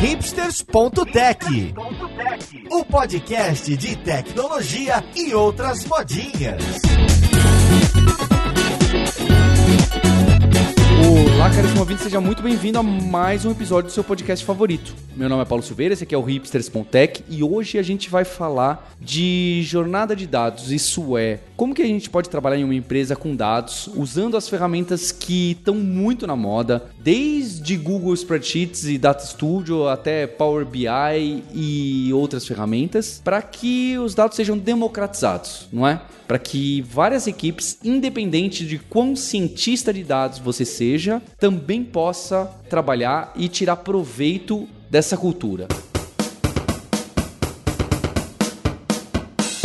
hipsters.tech, o podcast de tecnologia e outras modinhas. Olá, caríssimo ouvinte, seja muito bem-vindo a mais um episódio do seu podcast favorito. Meu nome é Paulo Silveira, esse aqui é o Hipsters.tech e hoje a gente vai falar de jornada de dados. Isso é, como que a gente pode trabalhar em uma empresa com dados usando as ferramentas que estão muito na moda, desde Google Spreadsheets e Data Studio até Power BI e outras ferramentas, para que os dados sejam democratizados, não é? Para que várias equipes, independente de quão cientista de dados você seja, também possa trabalhar e tirar proveito dessa cultura.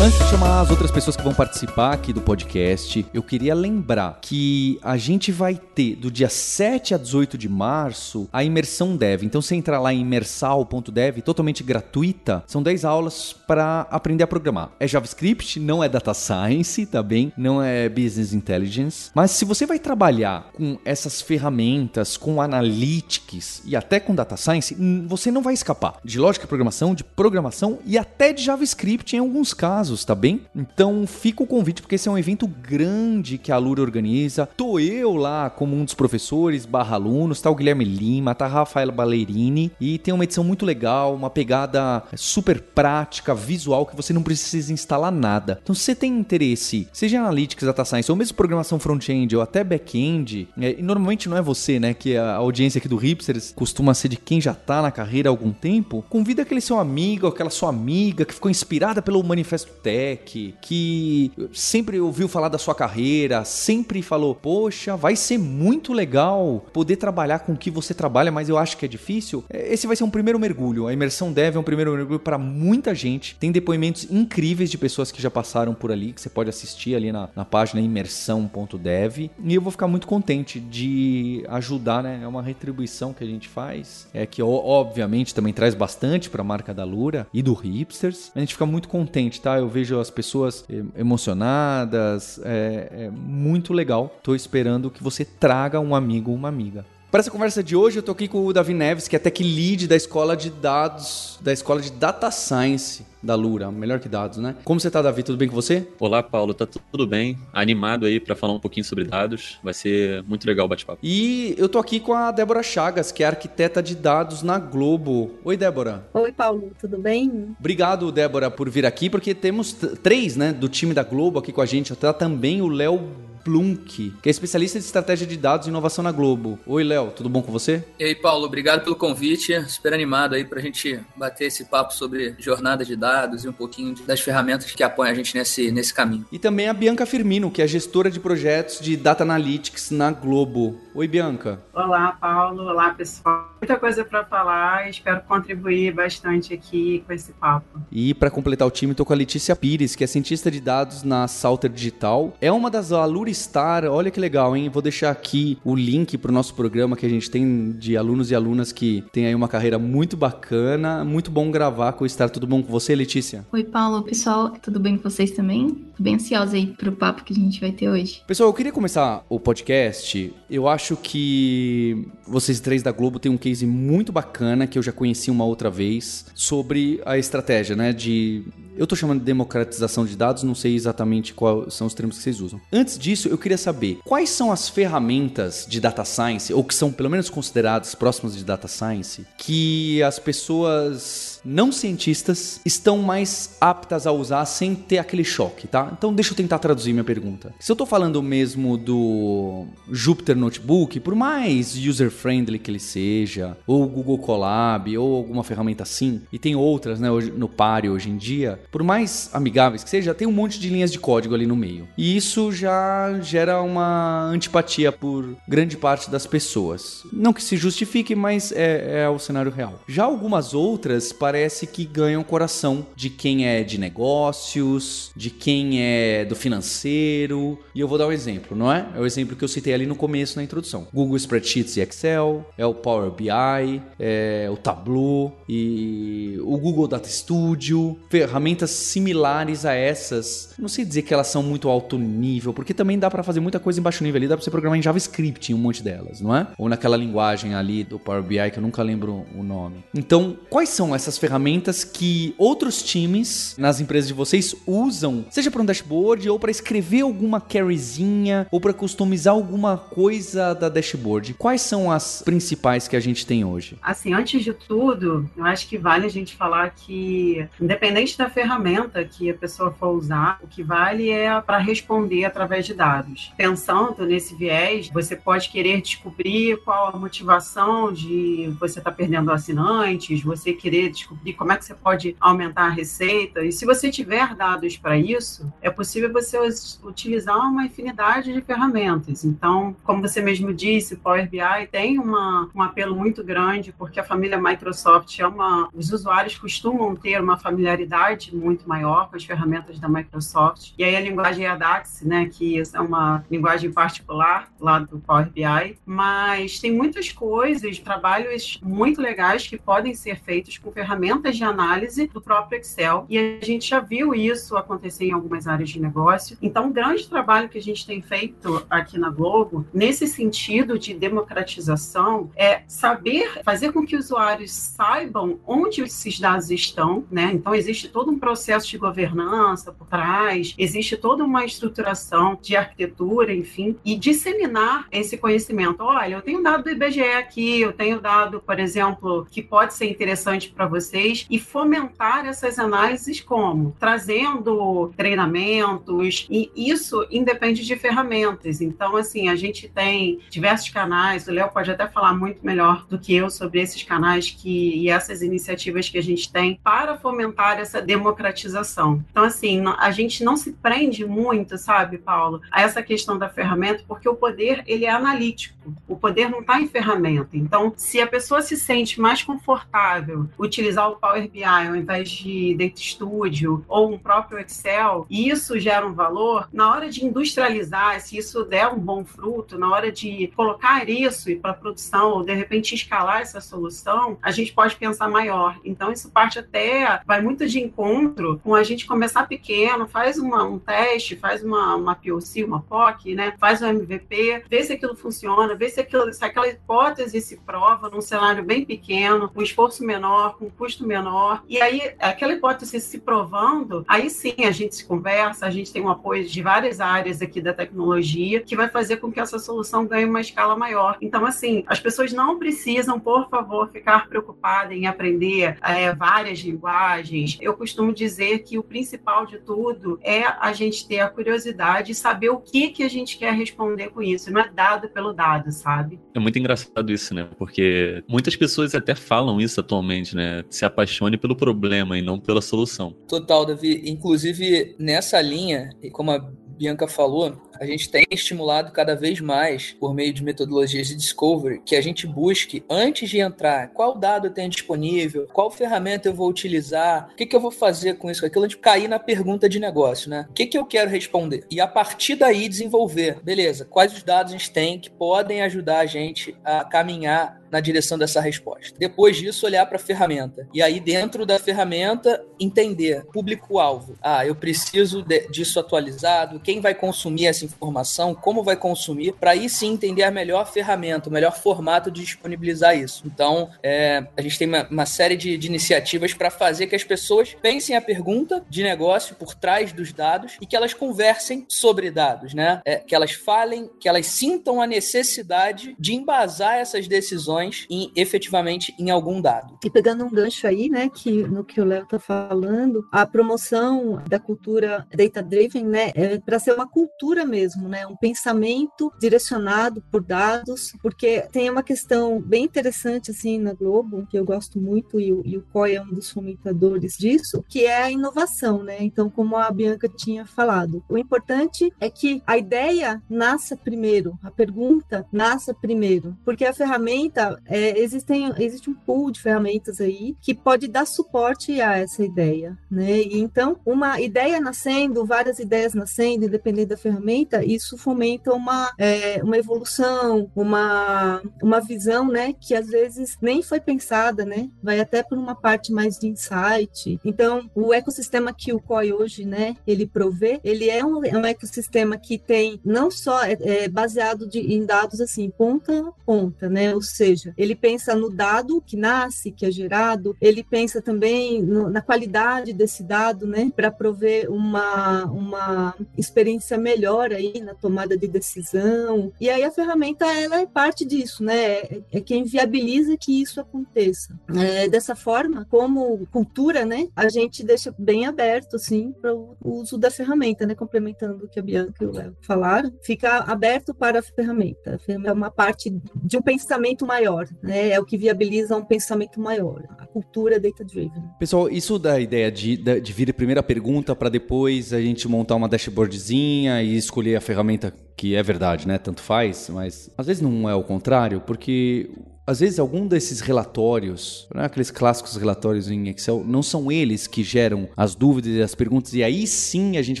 Antes de chamar as outras pessoas que vão participar aqui do podcast, eu queria lembrar que a gente vai ter do dia 7 a 18 de março a imersão dev. Então você entrar lá em imersal.dev, totalmente gratuita, são 10 aulas para aprender a programar. É JavaScript, não é data science, tá bem? Não é business intelligence, mas se você vai trabalhar com essas ferramentas, com analytics e até com data science, você não vai escapar de lógica de programação, de programação e até de JavaScript em alguns casos casos, tá bem? Então fica o convite, porque esse é um evento grande que a Lura organiza. Tô eu lá como um dos professores barra alunos, tá o Guilherme Lima, tá a Rafaela Ballerini e tem uma edição muito legal, uma pegada super prática, visual, que você não precisa instalar nada. Então se você tem interesse, seja Analytics, Data Science ou mesmo programação front-end ou até back-end, é, e normalmente não é você, né, que a audiência aqui do Hipsters costuma ser de quem já tá na carreira há algum tempo, convida aquele seu amigo, aquela sua amiga que ficou inspirada pelo Manifesto Tech, que sempre ouviu falar da sua carreira, sempre falou: Poxa, vai ser muito legal poder trabalhar com o que você trabalha, mas eu acho que é difícil. É, esse vai ser um primeiro mergulho. A imersão deve é um primeiro mergulho para muita gente. Tem depoimentos incríveis de pessoas que já passaram por ali, que você pode assistir ali na, na página imersão.dev. E eu vou ficar muito contente de ajudar, né? É uma retribuição que a gente faz, é que obviamente também traz bastante para a marca da Lura e do Hipsters. A gente fica muito contente, tá? Eu vejo as pessoas emocionadas, é, é muito legal. Tô esperando que você traga um amigo ou uma amiga. Para essa conversa de hoje, eu tô aqui com o Davi Neves, que é tech lead da escola de dados, da escola de data science da Lura, melhor que dados, né? Como você tá, Davi? Tudo bem com você? Olá, Paulo, tá tudo bem? Animado aí para falar um pouquinho sobre dados. Vai ser muito legal o bate-papo. E eu tô aqui com a Débora Chagas, que é arquiteta de dados na Globo. Oi, Débora. Oi, Paulo, tudo bem? Obrigado, Débora, por vir aqui, porque temos três, né, do time da Globo aqui com a gente. Tá também o Léo Plunk, que é especialista de estratégia de dados e inovação na Globo. Oi, Léo, tudo bom com você? E aí, Paulo, obrigado pelo convite. Super animado aí pra gente bater esse papo sobre jornada de dados e um pouquinho das ferramentas que apoiam a gente nesse, nesse caminho. E também a Bianca Firmino, que é gestora de projetos de Data Analytics na Globo. Oi, Bianca. Olá, Paulo. Olá, pessoal. Muita coisa para falar e espero contribuir bastante aqui com esse papo. E para completar o time, estou com a Letícia Pires, que é cientista de dados na Salter Digital. É uma das Aluristar. Olha que legal, hein? Vou deixar aqui o link para o nosso programa que a gente tem de alunos e alunas que tem aí uma carreira muito bacana. Muito bom gravar com o Star. Tudo bom com você, Letícia? Oi, Paulo. Pessoal, tudo bem com vocês também? Tô bem ansiosa aí pro papo que a gente vai ter hoje. Pessoal, eu queria começar o podcast. Eu acho que vocês três da Globo têm um case muito bacana que eu já conheci uma outra vez sobre a estratégia, né, de eu estou chamando de democratização de dados, não sei exatamente quais são os termos que vocês usam. Antes disso, eu queria saber quais são as ferramentas de data science, ou que são pelo menos consideradas próximas de data science, que as pessoas não cientistas estão mais aptas a usar sem ter aquele choque, tá? Então deixa eu tentar traduzir minha pergunta. Se eu estou falando mesmo do Jupyter Notebook, por mais user-friendly que ele seja, ou Google Colab, ou alguma ferramenta assim, e tem outras, né, no pare hoje em dia, por mais amigáveis que seja, tem um monte de linhas de código ali no meio. E isso já gera uma antipatia por grande parte das pessoas. Não que se justifique, mas é, é o cenário real. Já algumas outras parecem parece que ganham o coração de quem é de negócios, de quem é do financeiro. E eu vou dar um exemplo, não é? É o exemplo que eu citei ali no começo na introdução. Google Spreadsheets e Excel, é o Power BI, é o Tableau e o Google Data Studio, ferramentas similares a essas. Não sei dizer que elas são muito alto nível, porque também dá para fazer muita coisa em baixo nível ali, dá para você programar em JavaScript em um monte delas, não é? Ou naquela linguagem ali do Power BI que eu nunca lembro o nome. Então, quais são essas ferramentas que outros times nas empresas de vocês usam, seja para um dashboard ou para escrever alguma carryzinha ou para customizar alguma coisa da dashboard? Quais são as principais que a gente tem hoje? Assim, antes de tudo, eu acho que vale a gente falar que, independente da ferramenta que a pessoa for usar, o que vale é para responder através de dados. Pensando nesse viés, você pode querer descobrir qual a motivação de você estar tá perdendo assinantes, você querer descobrir como é que você pode aumentar a receita. E se você tiver dados para isso, é possível você utilizar uma infinidade de ferramentas. Então, como você mesmo disse, Power BI tem uma, um apelo muito grande, porque a família Microsoft é uma. Os usuários costumam ter uma familiaridade muito maior com as ferramentas da Microsoft. E aí a linguagem ADAX, né, que é uma linguagem particular lá do Power BI, mas tem muitas coisas, trabalhos muito legais que podem ser feitos com ferramentas de análise do próprio Excel. E a gente já viu isso acontecer em algumas áreas de negócio. Então, um grande trabalho que a gente tem feito aqui na Globo, nesse sentido de democratização, é saber fazer com que os usuários saibam onde esses dados estão, né? Então, existe todo um processo de governança por trás, existe toda uma estruturação de arquitetura, enfim, e disseminar esse conhecimento. Olha, eu tenho dado do IBGE aqui, eu tenho dado, por exemplo, que pode ser interessante para vocês, e fomentar essas análises como? Trazendo treinamentos, e isso independe de ferramentas. Então, assim, a gente tem diversos canais, o Léo pode até falar muito melhor do que eu sobre esses canais que, e essas iniciativas que a gente tem para fomentar essa democratização. Então, assim, a gente não se prende muito, sabe, Paulo, a essa questão da ferramenta, porque o poder, ele é analítico. O poder não está em ferramenta. Então, se a pessoa se sente mais confortável utilizar o Power BI ao invés de Data Studio ou um próprio Excel, e isso gera um valor, na hora de industrializar, se isso der um bom fruto, na hora de colocar isso para produção ou de repente escalar essa solução, a gente pode pensar maior. Então, isso parte até, vai muito de encontro com a gente começar pequeno, faz uma, um teste, faz uma, uma POC, uma POC, né? faz um MVP, vê se aquilo funciona, vê se, aquilo, se aquela hipótese se prova num cenário bem pequeno, com esforço menor, com custo menor. E aí, aquela hipótese se provando, aí sim a gente se conversa, a gente tem um apoio de várias áreas aqui da tecnologia que vai fazer com que essa solução ganhe uma escala maior. Então, assim, as pessoas não precisam, por favor, ficar preocupadas em aprender é, várias linguagens. Eu costumo dizer que o principal de tudo é a gente ter a curiosidade e saber o que, que a gente quer responder com isso. Não é dado pelo dado, sabe? É muito engraçado isso, né? Porque muitas pessoas até falam isso atualmente, né? Se apaixone pelo problema e não pela solução. Total, Davi. Inclusive, nessa linha, como a Bianca falou, a gente tem estimulado cada vez mais, por meio de metodologias de discovery, que a gente busque, antes de entrar, qual dado eu tenho disponível, qual ferramenta eu vou utilizar, o que, que eu vou fazer com isso, aquilo, a gente cair na pergunta de negócio, né? O que, que eu quero responder? E a partir daí desenvolver, beleza, quais os dados a gente tem que podem ajudar a gente a caminhar na direção dessa resposta. Depois disso, olhar para a ferramenta. E aí, dentro da ferramenta, entender público-alvo. Ah, eu preciso de, disso atualizado, quem vai consumir essa informação, como vai consumir, para aí sim entender a melhor ferramenta, o melhor formato de disponibilizar isso. Então, é, a gente tem uma, uma série de, de iniciativas para fazer que as pessoas pensem a pergunta de negócio por trás dos dados e que elas conversem sobre dados, né? É, que elas falem, que elas sintam a necessidade de embasar essas decisões em, efetivamente em algum dado. E pegando um gancho aí, né, que no que o Léo está falando, a promoção da cultura data-driven, né, é para ser uma cultura mesmo, né? Um pensamento direcionado por dados, porque tem uma questão bem interessante assim na Globo que eu gosto muito e o, e o COI é um dos fomentadores disso, que é a inovação, né? Então, como a Bianca tinha falado, o importante é que a ideia nasça primeiro, a pergunta nasça primeiro, porque a ferramenta é, existem existe um pool de ferramentas aí que pode dar suporte a essa ideia, né? E então, uma ideia nascendo, várias ideias nascendo, independente da ferramenta, isso fomenta uma, é, uma evolução, uma, uma visão, né? Que às vezes nem foi pensada, né? Vai até por uma parte mais de insight. Então, o ecossistema que o COI hoje, né? Ele provê, ele é um, é um ecossistema que tem não só é, é baseado de, em dados assim, ponta a ponta, né? Ou seja, ele pensa no dado que nasce, que é gerado, ele pensa também no, na qualidade desse dado, né? Para prover uma, uma experiência melhor aí na tomada de decisão. E aí a ferramenta ela é parte disso, né? É, é quem viabiliza que isso aconteça. É, dessa forma, como cultura, né? A gente deixa bem aberto, assim, para o uso da ferramenta, né? Complementando o que a Bianca e o Léo falaram, fica aberto para a ferramenta. É uma parte de um pensamento maior, né? É o que viabiliza um pensamento maior. A cultura data-driven. Pessoal, isso da ideia de, de vir a primeira pergunta para depois a gente montar uma dashboardzinha e escolher a ferramenta que é verdade, né? Tanto faz, mas às vezes não é o contrário, porque às vezes algum desses relatórios, né, aqueles clássicos relatórios em Excel, não são eles que geram as dúvidas e as perguntas e aí sim a gente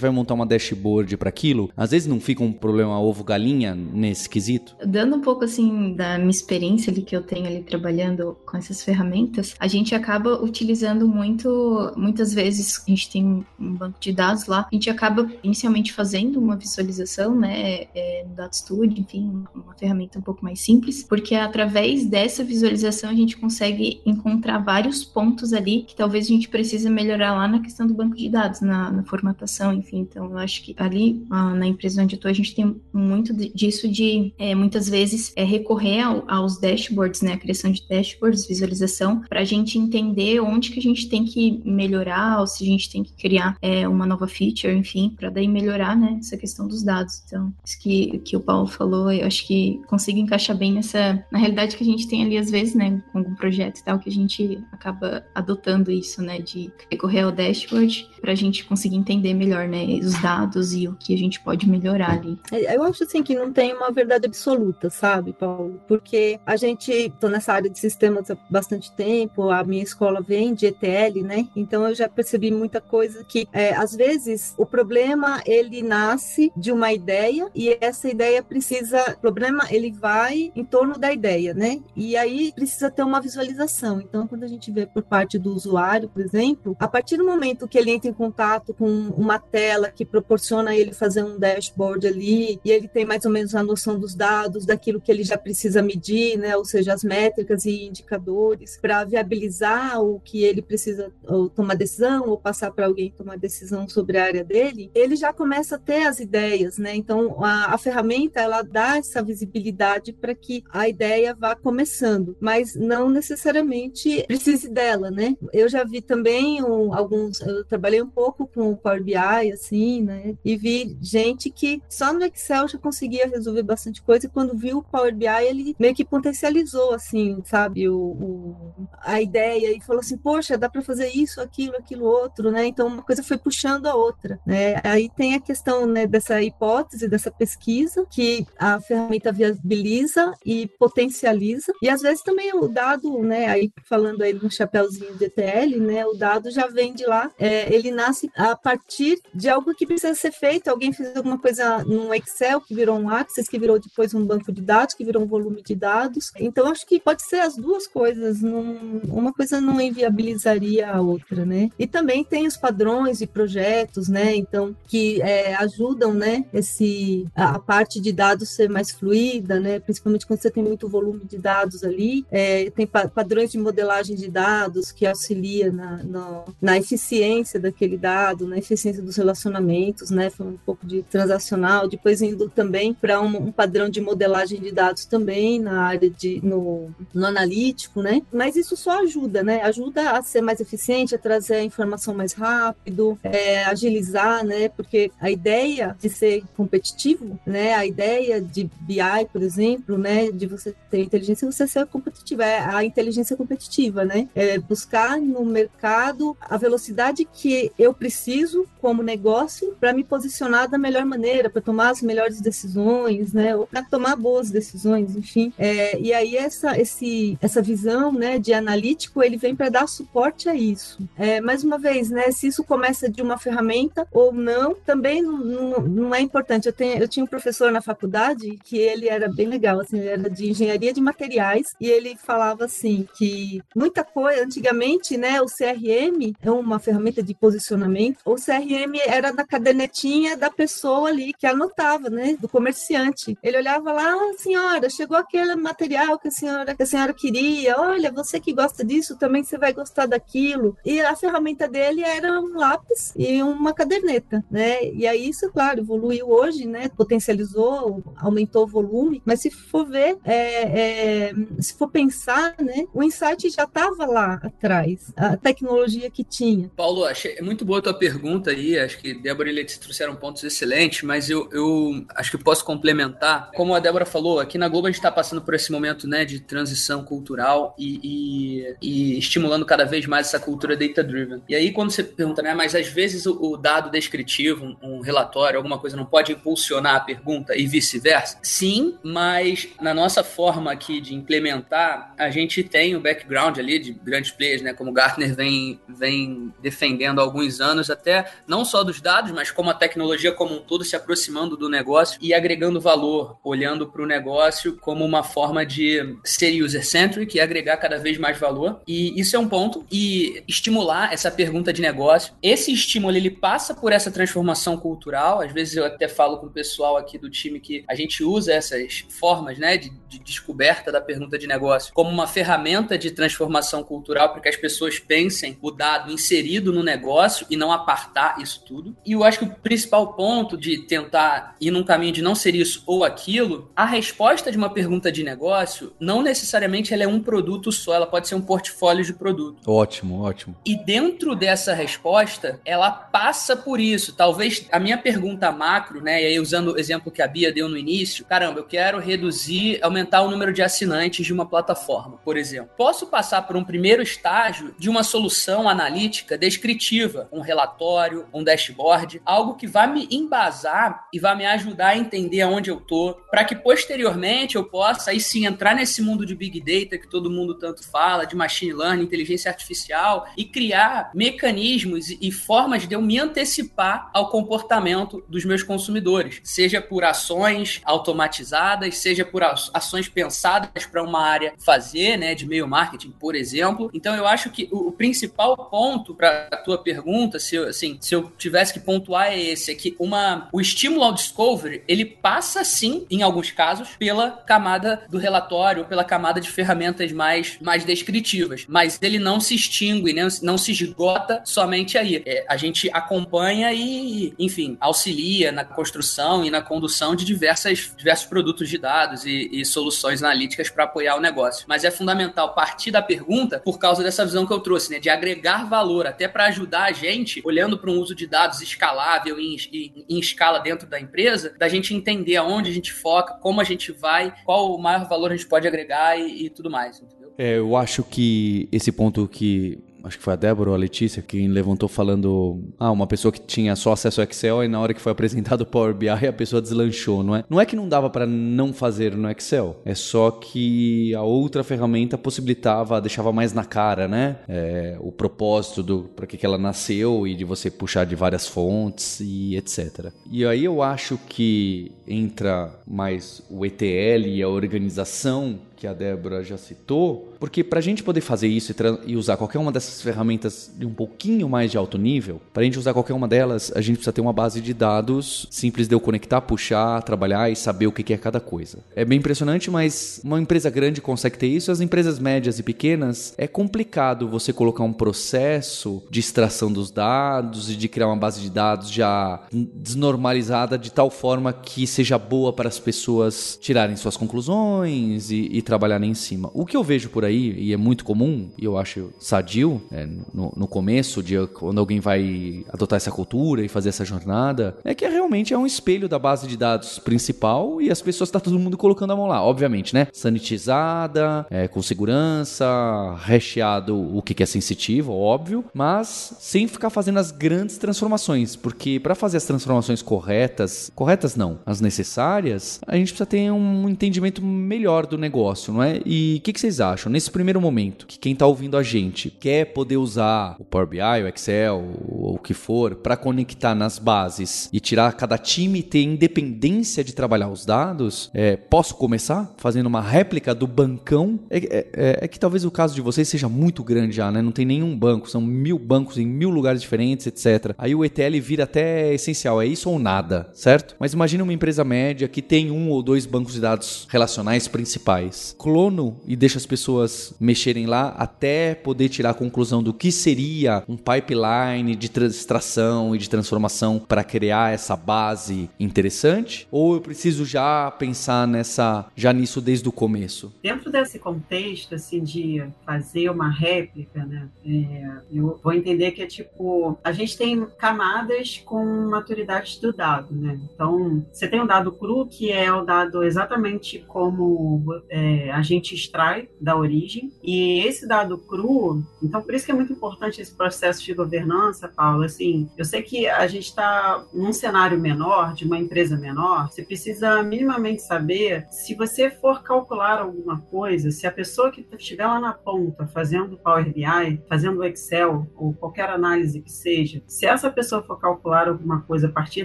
vai montar uma dashboard para aquilo. Às vezes não fica um problema ovo galinha nesse quesito. Dando um pouco assim da minha experiência ali que eu tenho ali trabalhando com essas ferramentas, a gente acaba utilizando muito, muitas vezes a gente tem um banco de dados lá, a gente acaba inicialmente fazendo uma visualização, né, é, no Data Studio, enfim, uma ferramenta um pouco mais simples, porque é através dessa visualização a gente consegue encontrar vários pontos ali que talvez a gente precisa melhorar lá na questão do banco de dados, na, na formatação, enfim. Então, eu acho que ali ah, na empresa onde eu estou, a gente tem muito disso de é, muitas vezes é, recorrer ao, aos dashboards, né? A criação de dashboards, visualização, para a gente entender onde que a gente tem que melhorar, ou se a gente tem que criar é, uma nova feature, enfim, para daí melhorar, né? Essa questão dos dados. Então, isso que, que o Paulo falou, eu acho que consigo encaixar bem nessa, na realidade que a gente gente tem ali, às vezes, né, com algum projeto e tal, que a gente acaba adotando isso, né, de recorrer ao dashboard para a gente conseguir entender melhor, né, os dados e o que a gente pode melhorar ali. É, eu acho, assim, que não tem uma verdade absoluta, sabe, Paulo? Porque a gente, tô nessa área de sistemas há bastante tempo, a minha escola vem de ETL, né, então eu já percebi muita coisa que, é, às vezes, o problema, ele nasce de uma ideia e essa ideia precisa, o problema, ele vai em torno da ideia, né? E aí precisa ter uma visualização. Então, quando a gente vê por parte do usuário, por exemplo, a partir do momento que ele entra em contato com uma tela que proporciona ele fazer um dashboard ali, e ele tem mais ou menos a noção dos dados, daquilo que ele já precisa medir, né? Ou seja, as métricas e indicadores, para viabilizar o que ele precisa ou tomar decisão, ou passar para alguém tomar decisão sobre a área dele, ele já começa a ter as ideias, né? Então, a, a ferramenta, ela dá essa visibilidade para que a ideia vá começar começando, mas não necessariamente precise dela, né? Eu já vi também um, alguns, eu trabalhei um pouco com o Power BI, assim, né? E vi gente que só no Excel já conseguia resolver bastante coisa e quando viu o Power BI, ele meio que potencializou, assim, sabe, o, o a ideia e falou assim, poxa, dá para fazer isso, aquilo, aquilo outro, né? Então uma coisa foi puxando a outra, né? Aí tem a questão, né, dessa hipótese, dessa pesquisa que a ferramenta viabiliza e potencializa e às vezes também o dado, né, aí falando aí no chapéuzinho de ETL, né, o dado já vem de lá, é, ele nasce a partir de algo que precisa ser feito. Alguém fez alguma coisa num Excel que virou um Access, que virou depois um banco de dados, que virou um volume de dados. Então acho que pode ser as duas coisas, uma coisa não inviabilizaria a outra, né? E também tem os padrões e projetos, né? Então que é, ajudam, né, esse a, a parte de dados ser mais fluida, né? Principalmente quando você tem muito volume de dados dados ali, é, tem pa padrões de modelagem de dados que auxilia na, na, na, eficiência daquele dado, na eficiência dos relacionamentos, né? Foi um pouco de transacional, depois indo também para um, um, padrão de modelagem de dados também na área de no, no analítico, né? Mas isso só ajuda, né? Ajuda a ser mais eficiente, a trazer a informação mais rápido, é, agilizar, né? Porque a ideia de ser competitivo, né? A ideia de BI, por exemplo, né? De você ter inteligência, você ser competitivo, é a inteligência competitiva, né? É buscar no mercado a velocidade que eu preciso como negócio para me posicionar da melhor maneira, para tomar as melhores decisões, né? Ou para tomar boas decisões, enfim. É, e aí essa, esse, essa visão, né, de analítico, ele vem para dar suporte a isso. É, mais uma vez, né, se isso começa de uma ferramenta ou não, também não, não, é importante. Eu, tenho, eu tinha um professor na faculdade que ele era bem legal, assim, ele era de engenharia de materiais e ele falava assim que muita coisa, antigamente, né, o CRM é uma ferramenta de posicionamento, o CRM era da cadernetinha da pessoa ali que anotava, né, do comerciante. Ele olhava lá, ah, senhora, chegou aquele material que a senhora que a senhora queria. Olha, você que gosta disso, também você vai gostar daquilo. E a ferramenta dele era um lápis e uma caderneta, né? E aí isso, claro, evoluiu hoje, né? Potencializou, aumentou o volume. Mas se for ver, é, é, se for pensar, né? O insight já estava lá atrás, a tecnologia que tinha. Paulo, achei muito boa a tua pergunta aí. Acho que Débora e Letícia trouxeram pontos excelentes, mas eu, eu acho que posso complementar. Como a Débora falou, aqui na Globo a gente está passando por esse momento, né, de transição cultural e, e, e, estimulando cada vez mais essa cultura data-driven. E aí, quando você pergunta, né, mas às vezes o, o dado descritivo, um, um, relatório, alguma coisa, não pode impulsionar a pergunta e vice-versa? Sim, mas na nossa forma aqui de implementar, a gente tem o background ali de grandes players, né, como o Gartner vem, vem defendendo há alguns anos, até não só dos dados, mas como a tecnologia como um todo se aproximando do negócio e agregando valor, olhando para o negócio como uma forma de ser user-centric e agregar cada vez mais valor. E isso é um ponto. E estimular essa pergunta de negócio. Esse estímulo, ele passa por essa transformação cultural. Às vezes eu até falo com o pessoal aqui do time que a gente usa essas formas, né, de, de descoberta da pergunta de negócio como uma ferramenta de transformação cultural para que as pessoas pensem o dado inserido no negócio e não apartar isso tudo. E eu acho que o principal ponto de tentar ir num caminho de não ser isso ou aquilo, a resposta de uma pergunta de negócio não necessariamente ela é um produto só, ela pode ser um portfólio de produto. Ótimo, ótimo. E dentro dessa resposta, ela passa por isso. Talvez a minha pergunta macro, né, e aí usando o exemplo que a Bia deu no início, caramba, eu quero reduzir, aumentar o número de assinantes de uma plataforma, por exemplo. Posso passar por um primeiro estágio de uma solução analítica descritiva, um relatório, um dashboard, algo que vai me embasar e vai me ajudar a entender aonde eu tô, para que posteriormente eu possa aí sim entrar nesse mundo de big data que todo mundo tanto fala, de machine learning, inteligência artificial e criar mecanismos e formas de eu me antecipar ao comportamento dos meus consumidores, seja por ações automatizadas, seja por ações pensadas para uma área fazer, né, de meio marketing, por exemplo. Então eu acho que o, principal ponto para a tua pergunta, se eu, assim, se eu tivesse que pontuar é esse, é que uma o estímulo ao discovery, ele passa sim, em alguns casos, pela camada do relatório, pela camada de ferramentas mais, mais descritivas. Mas ele não se extingue, né? não se esgota somente aí. É, a gente acompanha e, enfim, auxilia na construção e na condução de diversas, diversos produtos de dados e, e soluções analíticas para apoiar o negócio. Mas é fundamental partir da pergunta por causa dessa visão que eu trouxe, né? De agregar valor, até para ajudar a gente, olhando para um uso de dados escalável em, em, em escala dentro da empresa, da gente entender aonde a gente foca, como a gente vai, qual o maior valor a gente pode agregar e, e tudo mais, entendeu? É, eu acho que esse ponto que acho que foi a Débora ou a Letícia, quem levantou falando, ah, uma pessoa que tinha só acesso ao Excel e na hora que foi apresentado o Power BI a pessoa deslanchou, não é? Não é que não dava para não fazer no Excel, é só que a outra ferramenta possibilitava, deixava mais na cara, né? É, o propósito do para que, que ela nasceu e de você puxar de várias fontes e etc. E aí eu acho que entra mais o ETL e a organização que a Débora já citou, porque para a gente poder fazer isso e, e, usar qualquer uma dessas ferramentas de um pouquinho mais de alto nível, para a gente usar qualquer uma delas, a gente precisa ter uma base de dados simples de eu conectar, puxar, trabalhar e saber o que é cada coisa. É bem impressionante, mas uma empresa grande consegue ter isso, as empresas médias e pequenas é complicado você colocar um processo de extração dos dados e de criar uma base de dados já desnormalizada de tal forma que seja boa para as pessoas tirarem suas conclusões e, e trabalharem em cima. O que eu vejo por aí aí, e é muito comum, e eu acho sadio, é, no, no, começo, de quando alguém vai adotar essa cultura e fazer essa jornada, é que realmente é um espelho da base de dados principal e as pessoas tá todo mundo colocando a mão lá, obviamente, né? Sanitizada, é, com segurança, recheado o que, que é sensitivo, óbvio, mas sem ficar fazendo as grandes transformações, porque para fazer as transformações corretas, corretas não, as necessárias, a gente precisa ter um entendimento melhor do negócio, não é? E o que, que, vocês acham? Nesse primeiro momento, que quem está ouvindo a gente quer poder usar o Power BI, o Excel, ou o que for, para conectar nas bases e tirar cada time ter independência de trabalhar os dados, é, posso começar fazendo uma réplica do bancão? É, é, é, é que talvez o caso de vocês seja muito grande já, né? Não tem nenhum banco, são mil bancos em mil lugares diferentes, etc. Aí o ETL vira até essencial, é isso ou nada, certo? Mas imagine uma empresa média que tem um ou dois bancos de dados relacionais principais. Clono e deixa as pessoas mexerem lá até poder tirar a conclusão do que seria um pipeline de extração e de transformação para criar essa base interessante? Ou eu preciso já pensar nessa já nisso desde o começo? Dentro desse contexto assim de fazer uma réplica, né? É, eu vou entender que é tipo a gente tem camadas com maturidade do dado, né? Então você tem o dado cru que é o dado exatamente como é, a gente extrai da origem e esse dado cru, então por isso que é muito importante esse processo de governança, Paulo. Assim, eu sei que a gente está num cenário menor de uma empresa menor, você precisa minimamente saber se você for calcular alguma coisa, se a pessoa que estiver lá na ponta fazendo Power BI, fazendo Excel ou qualquer análise que seja, se essa pessoa for calcular alguma coisa a partir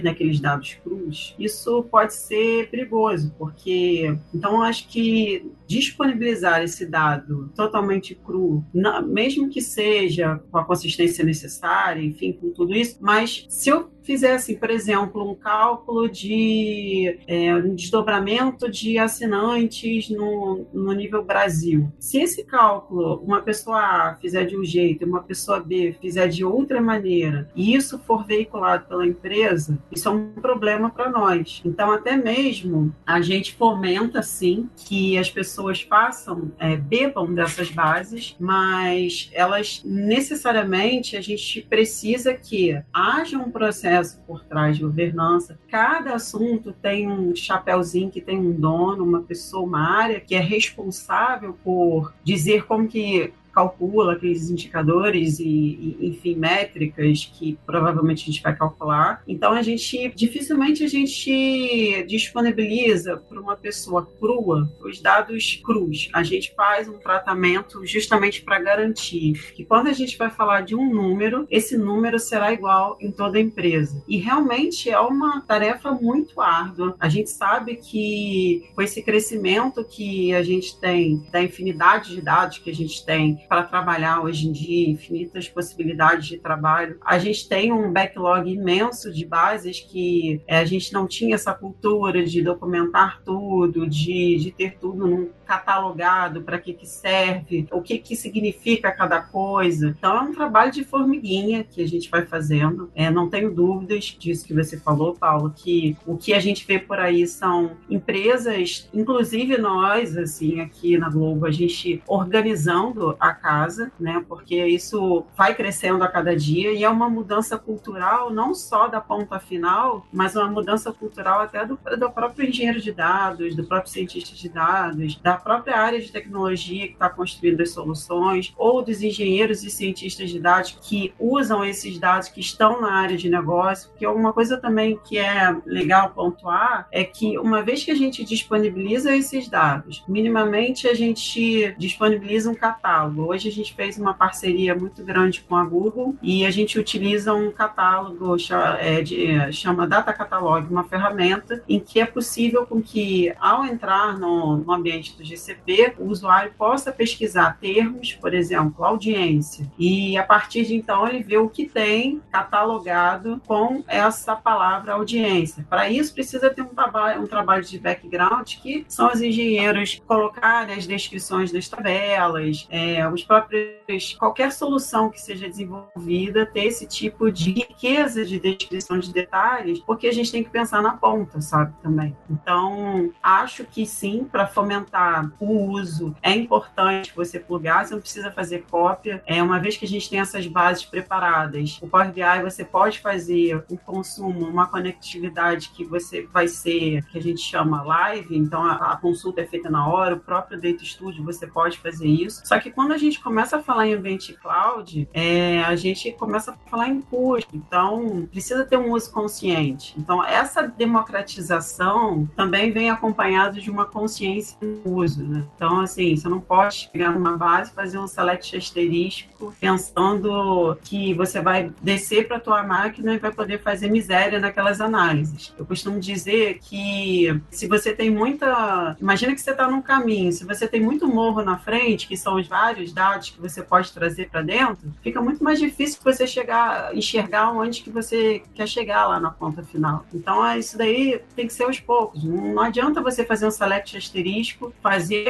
daqueles dados crus, isso pode ser perigoso, porque então acho que disponibilizar esse dado totalmente cru, mesmo que seja com a consistência necessária, enfim, com tudo isso, mas se eu fizessem, por exemplo, um cálculo de é, um desdobramento de assinantes no, no nível Brasil. Se esse cálculo uma pessoa A fizer de um jeito e uma pessoa B fizer de outra maneira, e isso for veiculado pela empresa, isso é um problema para nós. Então, até mesmo a gente fomenta, sim, que as pessoas façam, é, bebam dessas bases, mas elas necessariamente a gente precisa que haja um processo processo por trás de governança. Cada assunto tem um chapéuzinho que tem um dono, uma pessoa, uma área que é responsável por dizer como que calcula aqueles indicadores e, e, enfim, métricas que provavelmente a gente vai calcular. Então, a gente, dificilmente a gente disponibiliza para uma pessoa crua os dados crus. A gente faz um tratamento justamente para garantir que quando a gente vai falar de um número, esse número será igual em toda a empresa. E realmente é uma tarefa muito árdua. A gente sabe que com esse crescimento que a gente tem, da infinidade de dados que a gente tem, para trabalhar hoje em dia, infinitas possibilidades de trabalho. A gente tem um backlog imenso de bases que é, a gente não tinha essa cultura de documentar tudo, de, de ter tudo num catalogado, para que, que serve, o que, que significa cada coisa. Então é um trabalho de formiguinha que a gente vai fazendo. É, não tenho dúvidas disso que você falou, Paulo, que o que a gente vê por aí são empresas, inclusive nós, assim, aqui na Globo, a gente organizando a casa, né? Porque isso vai crescendo a cada dia e é uma mudança cultural não só da ponta final, mas uma mudança cultural até do, do próprio engenheiro de dados, do próprio cientista de dados, da própria área de tecnologia que está construindo as soluções, ou dos engenheiros e cientistas de dados que usam esses dados que estão na área de negócio. Porque uma coisa também que é legal pontuar é que uma vez que a gente disponibiliza esses dados, minimamente a gente disponibiliza um catálogo. Hoje a gente fez uma parceria muito grande com a Google e a gente utiliza um catálogo é, de, chama Data Catalog, uma ferramenta em que é possível com que ao entrar no, no ambiente do GCP, o usuário possa pesquisar termos, por exemplo, audiência, e a partir de então ele vê o que tem catalogado com essa palavra audiência. Para isso precisa ter um trabalho, um trabalho de background que são os engenheiros colocarem as descrições das tabelas, é, os próprios qualquer solução que seja desenvolvida ter esse tipo de riqueza de descrição de detalhes, porque a gente tem que pensar na ponta, sabe, também. Então, acho que sim, para fomentar o uso, é importante você plugar, você não precisa fazer cópia. É uma vez que a gente tem essas bases preparadas, o Power BI você pode fazer um consumo, uma conectividade que você vai ser, que a gente chama live, então a, a consulta é feita na hora, o próprio Data Studio você pode fazer isso. Só que quando a gente começa a falar em ambiente cloud, é, a gente começa a falar em custo. Então, precisa ter um uso consciente. Então, essa democratização também vem acompanhado de uma consciência do uso. Né? Então, assim, você não pode pegar numa base fazer um select asterístico pensando que você vai descer para a tua máquina e vai poder fazer miséria naquelas análises. Eu costumo dizer que se você tem muita. Imagina que você está num caminho, se você tem muito morro na frente, que são os vários dados que você pode trazer para dentro, fica muito mais difícil você chegar, enxergar onde que você quer chegar lá na ponta final. Então, é isso daí tem que ser aos poucos. Não adianta você fazer um select asterisco, fazer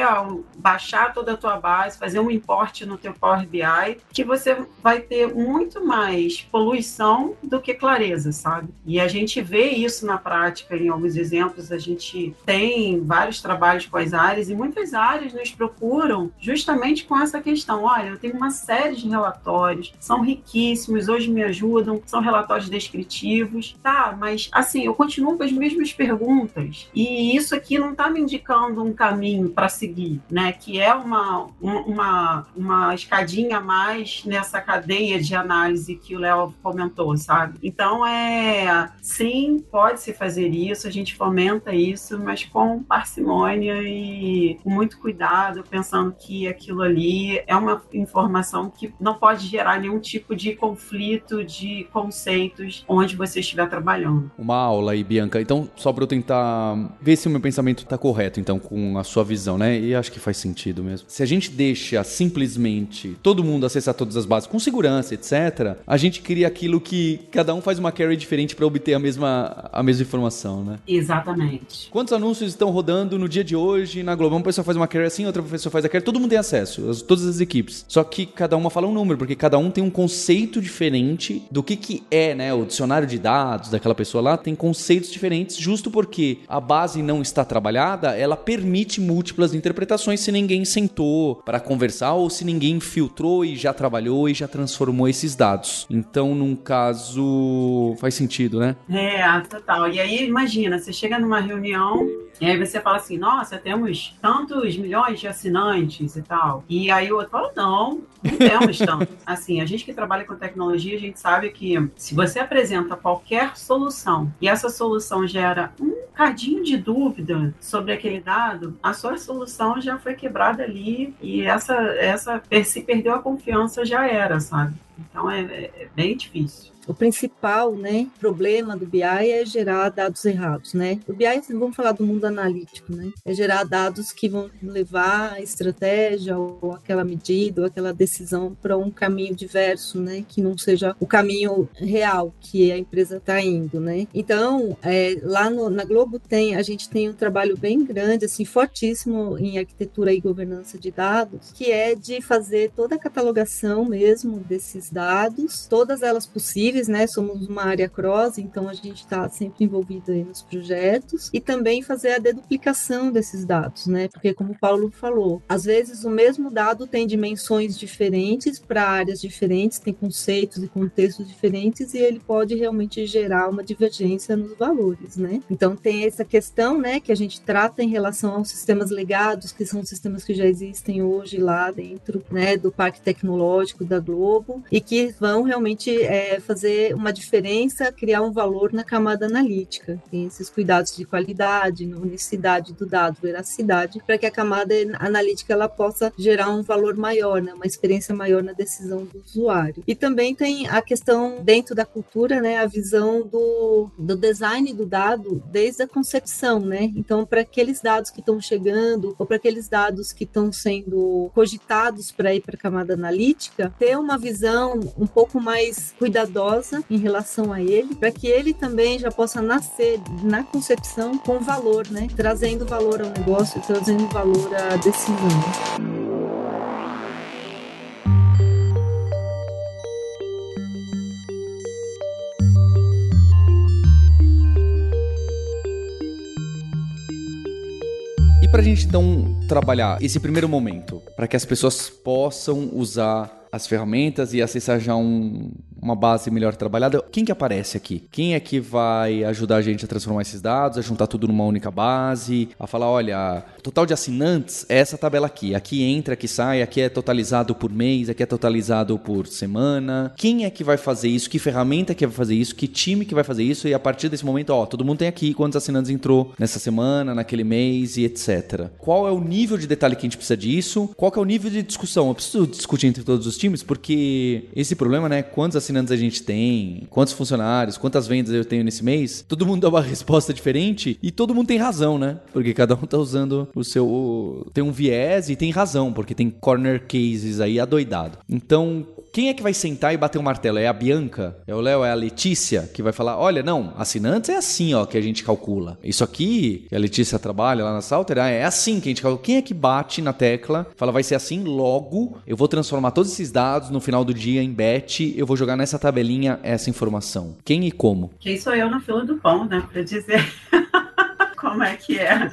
baixar toda a tua base, fazer um import no teu Power BI, que você vai ter muito mais poluição do que clareza, sabe? E a gente vê isso na prática em alguns exemplos. A gente tem vários trabalhos com as áreas e muitas áreas nos procuram justamente com essa questão. Olha, eu tenho uma série de relatórios, são riquíssimos, hoje me ajudam, são relatórios descritivos, tá? Mas assim, eu continuo com as mesmas perguntas e isso aqui não está me indicando um caminho para seguir, né? Que é uma, uma, uma escadinha a mais nessa cadeia de análise que o Léo comentou, sabe? Então, é sim, pode-se fazer isso, a gente fomenta isso, mas com parcimônia e com muito cuidado, pensando que aquilo ali é uma informação que não pode gerar nenhum tipo de conflito de conceitos onde você estiver trabalhando. Uma aula aí, Bianca. Então, só para eu tentar ver se o meu pensamento está correto, então, com a sua visão, né? E acho que faz sentido mesmo. Se a gente deixa simplesmente todo mundo acessar todas as bases com segurança, etc., a gente cria aquilo que cada um faz uma query diferente para obter a mesma, a mesma informação, né? Exatamente. Quantos anúncios estão rodando no dia de hoje na Globo? Uma pessoa faz uma query assim, outra pessoa faz a query, todo mundo tem acesso, as, todas as equipes. Só que cada uma fala um número, porque cada um tem um conceito diferente do que, que é, né? O dicionário de dados daquela pessoa lá tem conceitos diferentes, justo porque a base não está trabalhada, ela permite múltiplas interpretações se ninguém sentou para conversar ou se ninguém filtrou e já trabalhou e já transformou esses dados. Então, num caso, faz sentido, né? É, total. E aí, imagina, você chega numa reunião e aí você fala assim, nossa, temos tantos milhões de assinantes e tal. E aí outro fala, não, não temos tanto. assim, a gente que trabalha com tecnologia, a gente sabe que se você apresenta qualquer solução e essa solução gera um cadinho de dúvida sobre aquele dado, a sua solução já foi quebrada ali e essa, essa se perdeu a confiança já era, sabe? Então é, é bem difícil o principal né, problema do BI é gerar dados errados. Né? O BI, vamos falar do mundo analítico, né? é gerar dados que vão levar a estratégia ou aquela medida ou aquela decisão para um caminho diverso, né? que não seja o caminho real que a empresa está indo. Né? Então, é, lá no, na Globo tem, a gente tem um trabalho bem grande, assim, fortíssimo em arquitetura e governança de dados, que é de fazer toda a catalogação mesmo desses dados, todas elas possíveis, né? Somos uma área cross, então a gente está sempre envolvido nos projetos e também fazer a deduplicação desses dados, né? Porque como o Paulo falou, às vezes o mesmo dado tem dimensões diferentes para áreas diferentes, tem conceitos e contextos diferentes e ele pode realmente gerar uma divergência nos valores, né? Então tem essa questão, né, que a gente trata em relação aos sistemas legados, que são sistemas que já existem hoje lá dentro, né, do parque tecnológico da Globo e que vão realmente é, fazer fazer uma diferença, criar um valor na camada analítica. Tem esses cuidados de qualidade, unicidade do dado, veracidade, para que a camada analítica ela possa gerar um valor maior, né, uma experiência maior na decisão do usuário. E também tem a questão dentro da cultura, né, a visão do, do design do dado desde a concepção, né? Então, para aqueles dados que estão chegando ou para aqueles dados que estão sendo cogitados para ir para a camada analítica, ter uma visão um pouco mais cuidadosa em relação a ele, para que ele também já possa nascer na concepção com valor, né? Trazendo valor ao negócio, trazendo valor à decisão. para a gente então trabalhar esse primeiro momento, para que as pessoas possam usar as ferramentas e acessar já um, uma base melhor trabalhada, quem que aparece aqui? Quem é que vai ajudar a gente a transformar esses dados, a juntar tudo numa única base, a falar, olha, total de assinantes é essa tabela aqui. Aqui entra, aqui sai, aqui é totalizado por mês, aqui é totalizado por semana. Quem é que vai fazer isso? Que ferramenta que vai fazer isso? Que time que vai fazer isso? E a partir desse momento, ó, todo mundo tem aqui quantos assinantes entrou nessa semana, naquele mês e etc. Qual é o nível de detalhe que a gente precisa disso? Qual é o nível de discussão? Eu preciso discutir entre todos os times porque esse problema, né, quantos assinantes a gente tem, quantos funcionários, quantas vendas eu tenho nesse mês, todo mundo dá uma resposta diferente e todo mundo tem razão, né? Porque cada um tá usando o seu. tem um viés e tem razão, porque tem corner cases aí adoidado. Então, quem é que vai sentar e bater o um martelo? É a Bianca? É o Léo? É a Letícia? Que vai falar: olha, não, assinantes é assim, ó, que a gente calcula. Isso aqui, que a Letícia trabalha lá na Salter, ah, é assim que a gente calcula. Quem é que bate na tecla, fala, vai ser assim, logo eu vou transformar todos esses dados no final do dia em bet, eu vou jogar nessa tabelinha essa informação? Quem e como? Quem sou eu na fila do pão, né? Pra dizer. como é que é.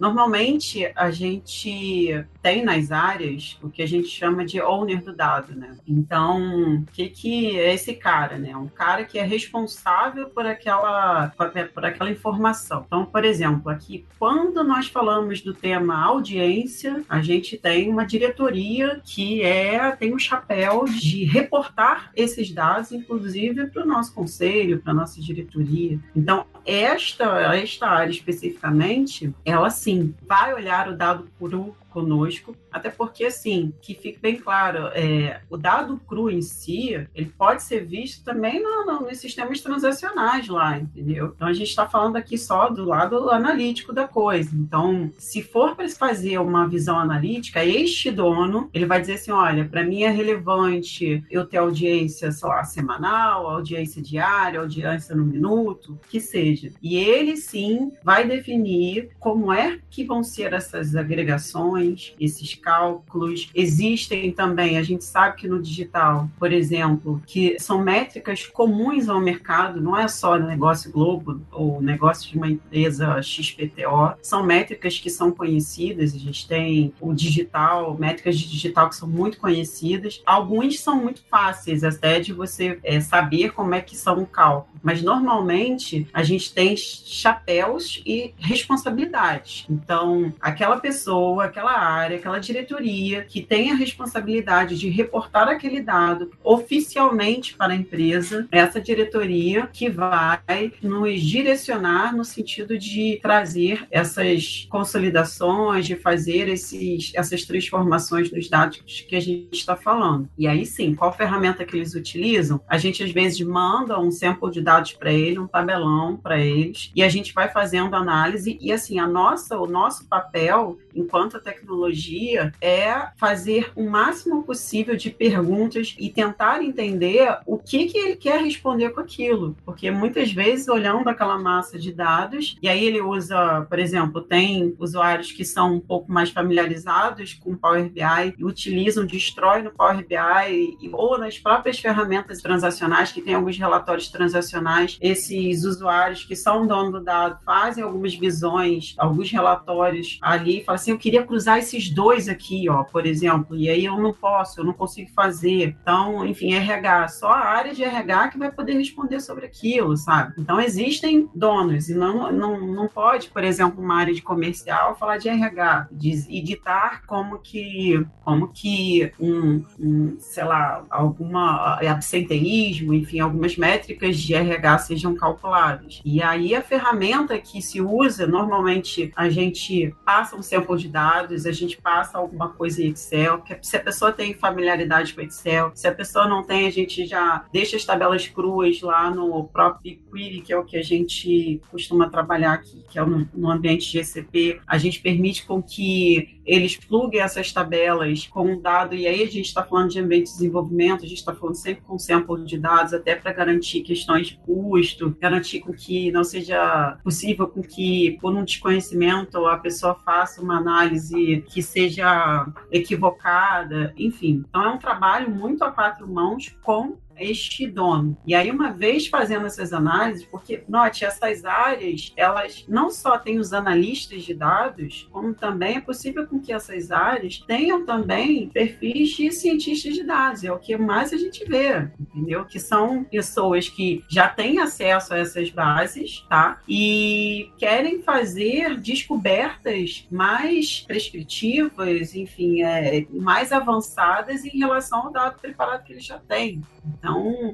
Normalmente, a gente tem nas áreas o que a gente chama de owner do dado, né? Então, o que, que é esse cara, né? Um cara que é responsável por aquela, por aquela informação. Então, por exemplo, aqui, quando nós falamos do tema audiência, a gente tem uma diretoria que é tem o um chapéu de reportar esses dados, inclusive para o nosso conselho, para a nossa diretoria. Então, esta, esta área especificamente, ela sim vai olhar o dado cru conosco, até porque, assim, que fique bem claro, é, o dado cru em si, ele pode ser visto também no, no, nos sistemas transacionais lá, entendeu? Então, a gente está falando aqui só do lado analítico da coisa. Então, se for para fazer uma visão analítica, este dono, ele vai dizer assim, olha, para mim é relevante eu ter audiência, sei lá, semanal, audiência diária, audiência no minuto, que seja. E ele, sim, vai definir como é que vão ser essas agregações, esses cálculos. Existem também, a gente sabe que no digital, por exemplo, que são métricas comuns ao mercado, não é só negócio Globo ou negócio de uma empresa XPTO, são métricas que são conhecidas, a gente tem o digital, métricas de digital que são muito conhecidas. Alguns são muito fáceis até de você é, saber como é que são o cálculo, mas normalmente a gente tem chapéus e responsabilidades. Então, aquela pessoa, aquela aquela área, aquela diretoria que tem a responsabilidade de reportar aquele dado oficialmente para a empresa, essa diretoria que vai nos direcionar no sentido de trazer essas consolidações, de fazer esses, essas transformações dos dados que a gente está falando. E aí sim, qual ferramenta que eles utilizam? A gente às vezes manda um sample de dados para ele, um tabelão para eles, e a gente vai fazendo análise e assim, a nossa, o nosso papel enquanto a tecnologia é fazer o máximo possível de perguntas e tentar entender o que, que ele quer responder com aquilo. Porque muitas vezes, olhando aquela massa de dados, e aí ele usa, por exemplo, tem usuários que são um pouco mais familiarizados com Power BI e utilizam, destrói no Power BI ou nas próprias ferramentas transacionais, que tem alguns relatórios transacionais, esses usuários que são dono do dado fazem algumas visões, alguns relatórios ali e falam assim, eu queria cruzar esses dois aqui, ó, por exemplo, e aí eu não posso, eu não consigo fazer. Então, enfim, RH, só a área de RH que vai poder responder sobre aquilo, sabe? Então, existem donos e não, não, não pode, por exemplo, uma área de comercial falar de RH e ditar como que, como que um, um, sei lá, alguma absenteísmo, enfim, algumas métricas de RH sejam calculadas. E aí a ferramenta que se usa, normalmente a gente passa um sample de dados, a gente passa alguma coisa em Excel, que se a pessoa tem familiaridade com Excel, se a pessoa não tem, a gente já deixa as tabelas cruas lá no próprio Query, que é o que a gente costuma trabalhar aqui, que é no, no ambiente GCP. A gente permite com que eles pluguem essas tabelas com um dado, e aí a gente está falando de ambiente de desenvolvimento, a gente está falando sempre com sample de dados, até para garantir questões de custo, garantir com que não seja possível com que, por um desconhecimento, a pessoa faça uma análise que seja equivocada, enfim. Então é um trabalho muito a quatro mãos com este dono. E aí, uma vez fazendo essas análises, porque, note, essas áreas, elas não só têm os analistas de dados, como também é possível com que essas áreas tenham também perfis de cientistas de dados. É o que mais a gente vê, entendeu? Que são pessoas que já têm acesso a essas bases, tá? E querem fazer descobertas mais prescritivas, enfim, é, mais avançadas em relação ao dado preparado que eles já têm. Então,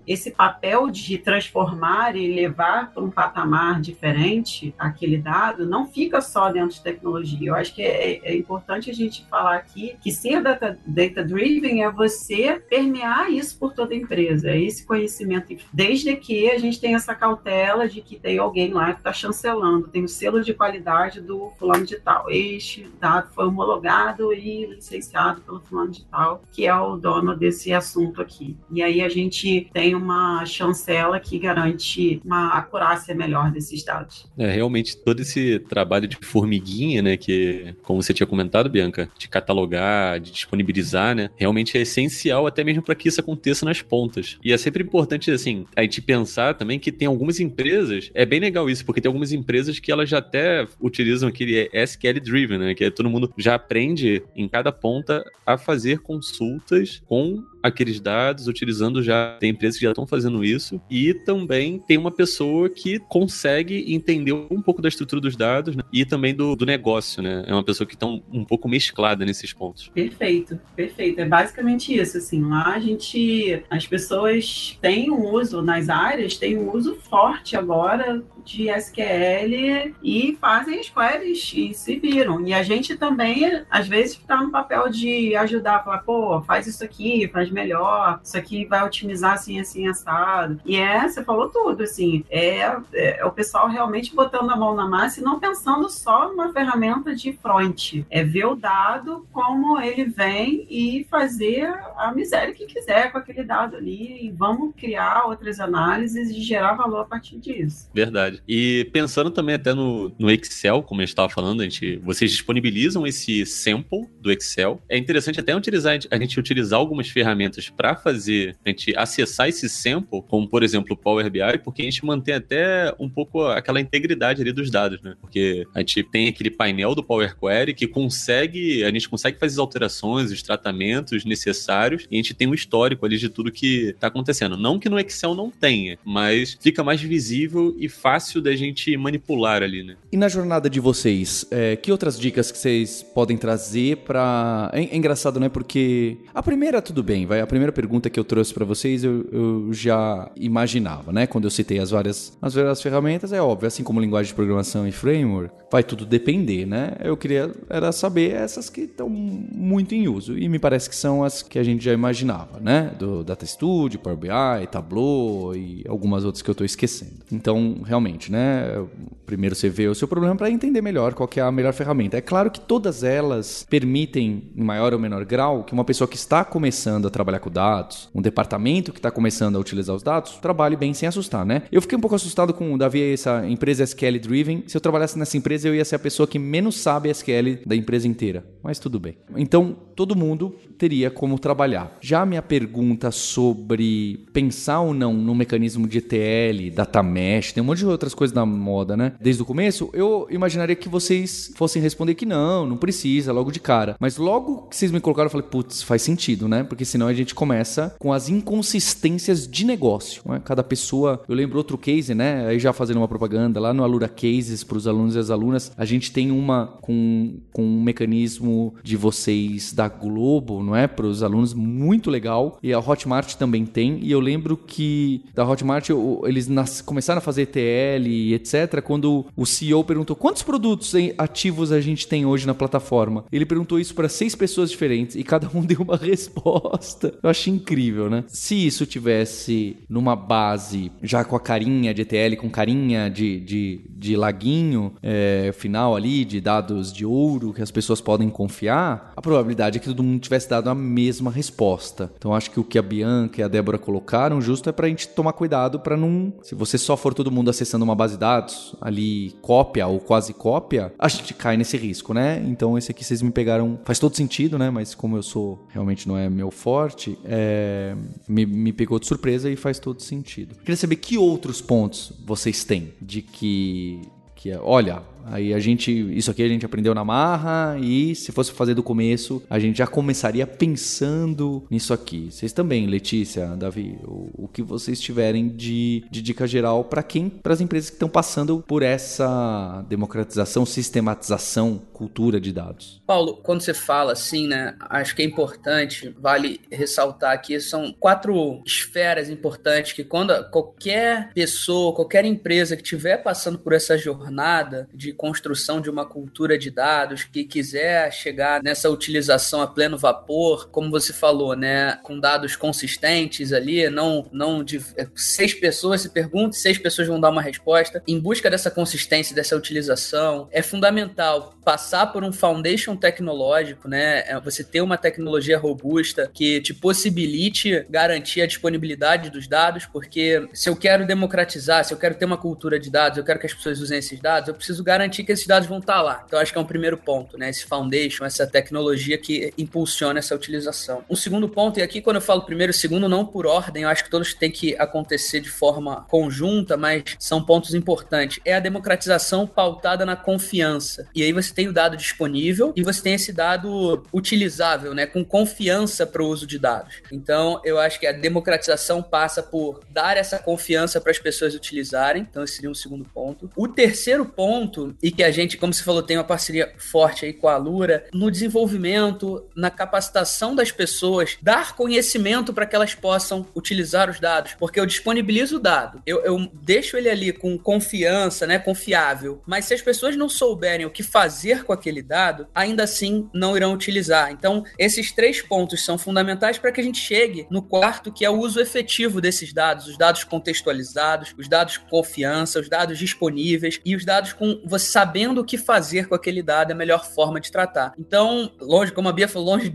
esse papel de transformar e levar para um patamar diferente aquele dado não fica só dentro de tecnologia. Eu acho que é, é importante a gente falar aqui que ser data, data é você permear isso por toda a empresa, é esse conhecimento, desde que a gente tenha essa cautela de que tem alguém lá que está chancelando, tem o selo de qualidade do fulano de tal. Este dado foi homologado e licenciado pelo fulano de tal, que é o dono desse assunto aqui. E aí a gente tem uma chancela que garante uma acurácia melhor desses dados. É, realmente todo esse trabalho de formiguinha, né, que, como você tinha comentado, Bianca, de catalogar, de disponibilizar, né, realmente é essencial até mesmo para que isso aconteça nas pontas. E é sempre importante, assim, a gente pensar também que tem algumas empresas, é bem legal isso, porque tem algumas empresas que elas já até utilizam aquele SQL Driven, né, que é todo mundo já aprende em cada ponta a fazer consultas com aqueles dados, utilizando já. Tem empresas que já estão fazendo isso. E também tem uma pessoa que consegue entender um pouco da estrutura dos dados né? e também do, do negócio, né? É uma pessoa que está um, um, pouco mesclada nesses pontos. Perfeito, perfeito. É basicamente isso. Assim, lá a gente. As pessoas têm um uso nas áreas, têm um uso forte agora de SQL e fazem as queries e se viram. E a gente também, às vezes, está no papel de ajudar, falar, pô, faz isso aqui, faz melhor, isso aqui vai otimizar assim, assim, assado. E é, você falou tudo, assim, é, é, é o pessoal realmente botando a mão na massa e não pensando só numa ferramenta de front. É ver o dado como ele vem e fazer a miséria que quiser com aquele dado ali e vamos criar outras análises e gerar valor a partir disso. Verdade verdade. E pensando também até no, no Excel, como a gente estava falando, a gente, vocês disponibilizam esse sample do Excel. É interessante até utilizar, a gente utilizar algumas ferramentas para fazer, a gente acessar esse sample, como por exemplo o Power BI, porque a gente mantém até um pouco aquela integridade ali dos dados, né? Porque a gente tem aquele painel do Power Query que consegue, a gente consegue fazer as alterações, os tratamentos necessários, e a gente tem um histórico ali de tudo que está acontecendo. Não que no Excel não tenha, mas fica mais visível e fácil da gente manipular ali, né? E na jornada de vocês, é, que outras dicas que vocês podem trazer para é, é, engraçado, né? Porque a primeira, tudo bem, vai. A primeira pergunta que eu trouxe para vocês eu, eu, já imaginava, né? Quando eu citei as várias, as várias ferramentas, é óbvio, assim como linguagem de programação e framework, vai tudo depender, né? Eu queria era saber essas que estão muito em uso. E me parece que são as que a gente já imaginava, né? Do Data Studio, Power BI, Tableau e algumas outras que eu estou esquecendo. Então, realmente né? Primeiro você vê o seu problema para entender melhor qual é a melhor ferramenta. É claro que todas elas permitem, em maior ou menor grau, que uma pessoa que está começando a trabalhar com dados, um departamento que está começando a utilizar os dados, trabalhe bem sem assustar, né? Eu fiquei um pouco assustado com o Davi, essa empresa SQL Driven. Se eu trabalhasse nessa empresa, eu ia ser a pessoa que menos sabe SQL da empresa inteira. Mas tudo bem. Então, todo mundo teria como trabalhar. Já a minha pergunta sobre pensar ou não no mecanismo de ETL, data mesh, tem um monte de outras coisas na moda, né? Desde o começo, eu imaginaria que vocês fossem responder que não, não precisa, logo de cara. Mas logo que vocês me colocaram, eu falei, putz, faz sentido, né? Porque senão a gente começa com as inconsistências de negócio. Né? Cada pessoa, eu lembro outro case, né? Aí já fazendo uma propaganda lá no Alura Cases para os alunos e as alunas, a gente tem uma com, com um mecanismo de vocês da Globo, não é? Para os alunos, muito legal. E a Hotmart também tem. E eu lembro que da Hotmart eles nas, começaram a fazer ETL e etc. Quando o CEO perguntou quantos produtos ativos a gente tem hoje na plataforma. Ele perguntou isso para seis pessoas diferentes e cada um deu uma resposta. Eu achei incrível, né? Se isso tivesse numa base já com a carinha de ETL, com carinha de, de, de laguinho é, final ali, de dados de ouro que as pessoas podem confiar, a probabilidade é que todo mundo tivesse dado a mesma resposta. Então acho que o que a Bianca e a Débora colocaram justo é para a gente tomar cuidado para não. Se você só for todo mundo acessando uma base de dados ali, cópia ou quase cópia, a gente cai nesse risco, né? Então esse aqui vocês me pegaram. Faz todo sentido, né? Mas como eu sou realmente não é meu forte é, me, me pegou de surpresa e faz todo sentido. Queria saber que outros pontos vocês têm de que que é, olha, Aí a gente, isso aqui a gente aprendeu na marra e se fosse fazer do começo, a gente já começaria pensando nisso aqui. Vocês também, Letícia, Davi, o, o que vocês tiverem de, de dica geral para quem, para as empresas que estão passando por essa democratização, sistematização, cultura de dados. Paulo, quando você fala assim, né, acho que é importante, vale ressaltar aqui, são quatro esferas importantes que quando qualquer pessoa, qualquer empresa que estiver passando por essa jornada de construção de uma cultura de dados, que quiser chegar nessa utilização a pleno vapor, como você falou, né, com dados consistentes ali, não, não de é, seis pessoas se perguntam, seis pessoas vão dar uma resposta, em busca dessa consistência, dessa utilização, é fundamental passar por um foundation tecnológico, né, é você ter uma tecnologia robusta que te possibilite garantir a disponibilidade dos dados, porque se eu quero democratizar, se eu quero ter uma cultura de dados, eu quero que as pessoas usem esses dados, eu preciso garantir garantir que esses dados vão estar lá. Então, acho que é um primeiro ponto, né? Esse foundation, essa tecnologia que impulsiona essa utilização. Um segundo ponto, e aqui quando eu falo primeiro e segundo, não por ordem, eu acho que todos têm que acontecer de forma conjunta, mas são pontos importantes. É a democratização pautada na confiança. E aí você tem o dado disponível e você tem esse dado utilizável, né? Com confiança para o uso de dados. Então, eu acho que a democratização passa por dar essa confiança para as pessoas utilizarem. Então, esse seria um segundo ponto. O terceiro ponto e que a gente, como você falou, tem uma parceria forte aí com a Lura no desenvolvimento, na capacitação das pessoas, dar conhecimento para que elas possam utilizar os dados, porque eu disponibilizo o dado, eu, eu deixo ele ali com confiança, né, confiável, mas se as pessoas não souberem o que fazer com aquele dado, ainda assim não irão utilizar. Então, esses três pontos são fundamentais para que a gente chegue no quarto, que é o uso efetivo desses dados, os dados contextualizados, os dados confiança, os dados disponíveis e os dados com você sabendo o que fazer com aquele dado é a melhor forma de tratar. Então, longe, como a Bia falou, longe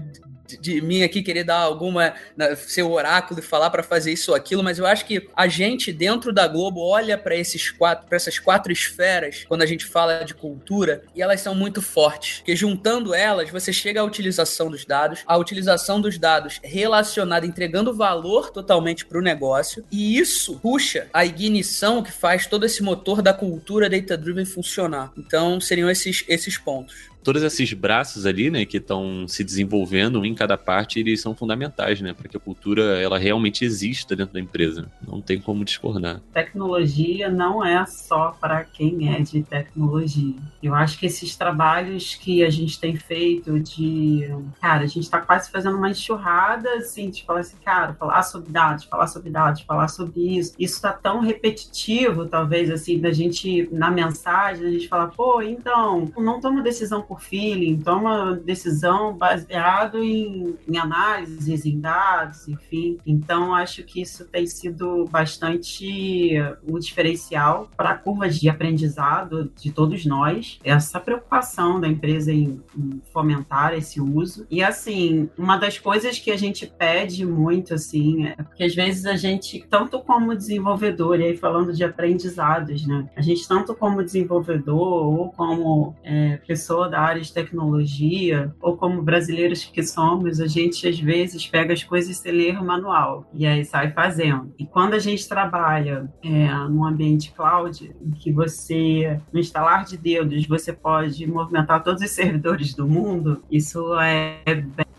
de mim aqui querer dar alguma ser oráculo e falar para fazer isso ou aquilo, mas eu acho que a gente dentro da Globo olha para esses quatro, para essas quatro esferas quando a gente fala de cultura e elas são muito fortes, porque juntando elas você chega à utilização dos dados, a utilização dos dados relacionada entregando valor totalmente para o negócio e isso puxa a ignição que faz todo esse motor da cultura data driven funcionar. Então seriam esses esses pontos todos esses braços ali, né, que estão se desenvolvendo em cada parte, eles são fundamentais, né, para que a cultura ela realmente exista dentro da empresa. Não tem como discordar. Tecnologia não é só para quem é de tecnologia. Eu acho que esses trabalhos que a gente tem feito de, cara, a gente está quase fazendo uma enxurrada, assim, de falar assim, cara, falar sobre dados, falar sobre dados, falar sobre isso. Isso está tão repetitivo, talvez, assim, da gente na mensagem, a gente falar, pô, então, não toma decisão por feeling, toma decisão baseado em, em análises, em dados, enfim. Então, acho que isso tem sido bastante um diferencial para a curva de aprendizado de todos nós, essa preocupação da empresa em, em fomentar esse uso. E, assim, uma das coisas que a gente pede muito, assim, é porque às vezes a gente, tanto como desenvolvedor, e aí falando de aprendizados, né? A gente, tanto como desenvolvedor ou como é, pessoa da área de tecnologia, ou como brasileiros que somos, a gente às vezes pega as coisas sem ler o manual e aí sai fazendo. E quando a gente trabalha é, num ambiente cloud, em que você, no instalar de dedos, você pode movimentar todos os servidores do mundo, isso é